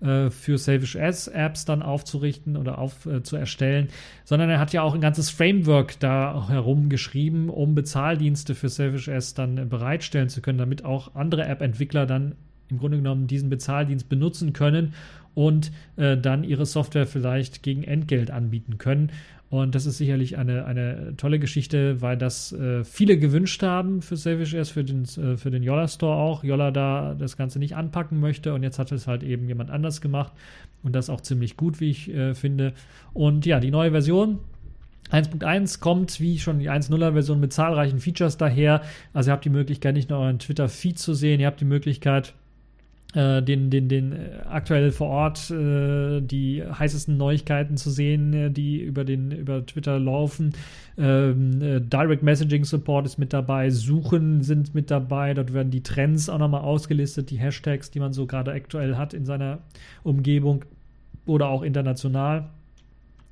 S1: äh, für Selfish S Apps dann aufzurichten oder auf, äh, zu erstellen, sondern er hat ja auch ein ganzes Framework da herum geschrieben, um Bezahldienste für Selfish S dann äh, bereitstellen zu können, damit auch andere App-Entwickler dann im Grunde genommen diesen Bezahldienst benutzen können und äh, dann ihre Software vielleicht gegen Entgelt anbieten können. Und das ist sicherlich eine, eine tolle Geschichte, weil das äh, viele gewünscht haben für Selfish S, für den, äh, für den Yolla Store auch. Yolla da das Ganze nicht anpacken möchte und jetzt hat es halt eben jemand anders gemacht und das auch ziemlich gut, wie ich äh, finde. Und ja, die neue Version 1.1 kommt wie schon die 1.0er Version mit zahlreichen Features daher. Also ihr habt die Möglichkeit, nicht nur euren Twitter-Feed zu sehen, ihr habt die Möglichkeit, den, den, den äh, aktuell vor Ort äh, die heißesten Neuigkeiten zu sehen, äh, die über, den, über Twitter laufen. Ähm, äh, Direct Messaging Support ist mit dabei, Suchen sind mit dabei, dort werden die Trends auch nochmal ausgelistet, die Hashtags, die man so gerade aktuell hat in seiner Umgebung oder auch international.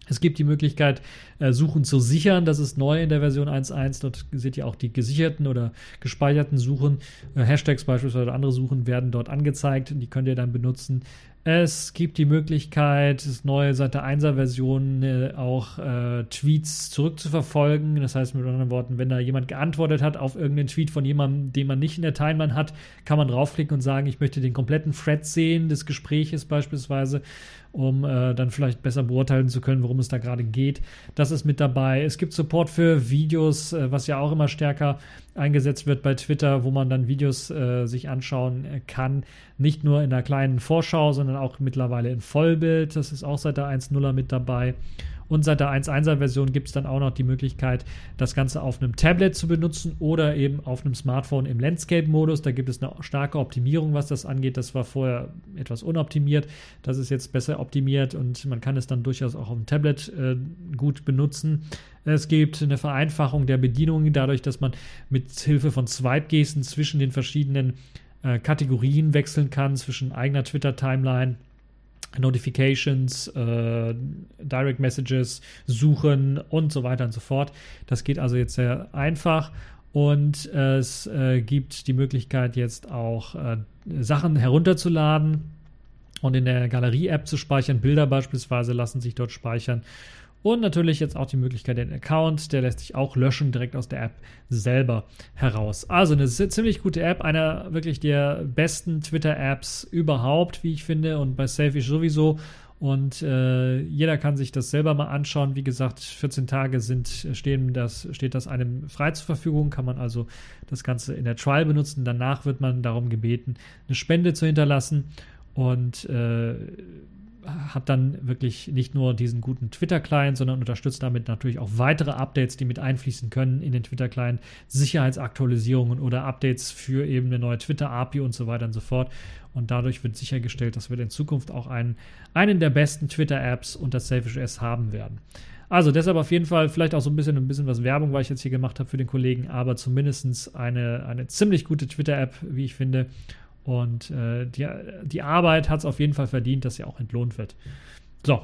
S1: Es gibt die Möglichkeit, äh, Suchen zu sichern. Das ist neu in der Version 1.1. Dort seht ihr auch die gesicherten oder gespeicherten Suchen. Äh, Hashtags beispielsweise oder andere Suchen werden dort angezeigt. Die könnt ihr dann benutzen. Es gibt die Möglichkeit, das neue seit der 1er Version äh, auch äh, Tweets zurückzuverfolgen. Das heißt mit anderen Worten, wenn da jemand geantwortet hat auf irgendeinen Tweet von jemandem, den man nicht in der Timeline hat, kann man draufklicken und sagen, ich möchte den kompletten Thread sehen des Gespräches beispielsweise um äh, dann vielleicht besser beurteilen zu können, worum es da gerade geht. Das ist mit dabei. Es gibt Support für Videos, äh, was ja auch immer stärker eingesetzt wird bei Twitter, wo man dann Videos äh, sich anschauen kann. Nicht nur in einer kleinen Vorschau, sondern auch mittlerweile in Vollbild. Das ist auch seit der 1.0er mit dabei. Und seit der 1.1er Version gibt es dann auch noch die Möglichkeit, das Ganze auf einem Tablet zu benutzen oder eben auf einem Smartphone im Landscape-Modus. Da gibt es eine starke Optimierung, was das angeht. Das war vorher etwas unoptimiert. Das ist jetzt besser optimiert und man kann es dann durchaus auch auf dem Tablet äh, gut benutzen. Es gibt eine Vereinfachung der Bedienung dadurch, dass man mit Hilfe von Swipe-Gesten zwischen den verschiedenen äh, Kategorien wechseln kann, zwischen eigener Twitter-Timeline Notifications, äh, Direct Messages, Suchen und so weiter und so fort. Das geht also jetzt sehr einfach und es äh, gibt die Möglichkeit jetzt auch äh, Sachen herunterzuladen und in der Galerie-App zu speichern. Bilder beispielsweise lassen sich dort speichern und natürlich jetzt auch die Möglichkeit, den Account, der lässt sich auch löschen direkt aus der App selber heraus. Also eine ziemlich gute App, einer wirklich der besten Twitter-Apps überhaupt, wie ich finde, und bei Selfish sowieso. Und äh, jeder kann sich das selber mal anschauen. Wie gesagt, 14 Tage sind, stehen das, steht das einem frei zur Verfügung, kann man also das Ganze in der Trial benutzen. Danach wird man darum gebeten, eine Spende zu hinterlassen. Und äh, hat dann wirklich nicht nur diesen guten Twitter-Client, sondern unterstützt damit natürlich auch weitere Updates, die mit einfließen können in den Twitter-Client, Sicherheitsaktualisierungen oder Updates für eben eine neue Twitter-API und so weiter und so fort. Und dadurch wird sichergestellt, dass wir in Zukunft auch einen, einen der besten Twitter-Apps unter Selfish S haben werden. Also deshalb auf jeden Fall vielleicht auch so ein bisschen ein bisschen was Werbung, weil ich jetzt hier gemacht habe für den Kollegen, aber zumindest eine, eine ziemlich gute Twitter-App, wie ich finde. Und äh, die, die Arbeit hat es auf jeden Fall verdient, dass sie auch entlohnt wird. So,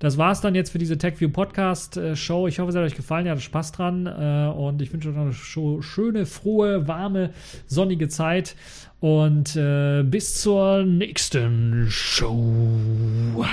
S1: das war es dann jetzt für diese TechView Podcast äh, Show. Ich hoffe, es hat euch gefallen. Ihr hattet Spaß dran. Äh, und ich wünsche euch noch eine schöne, frohe, warme, sonnige Zeit. Und äh, bis zur nächsten Show.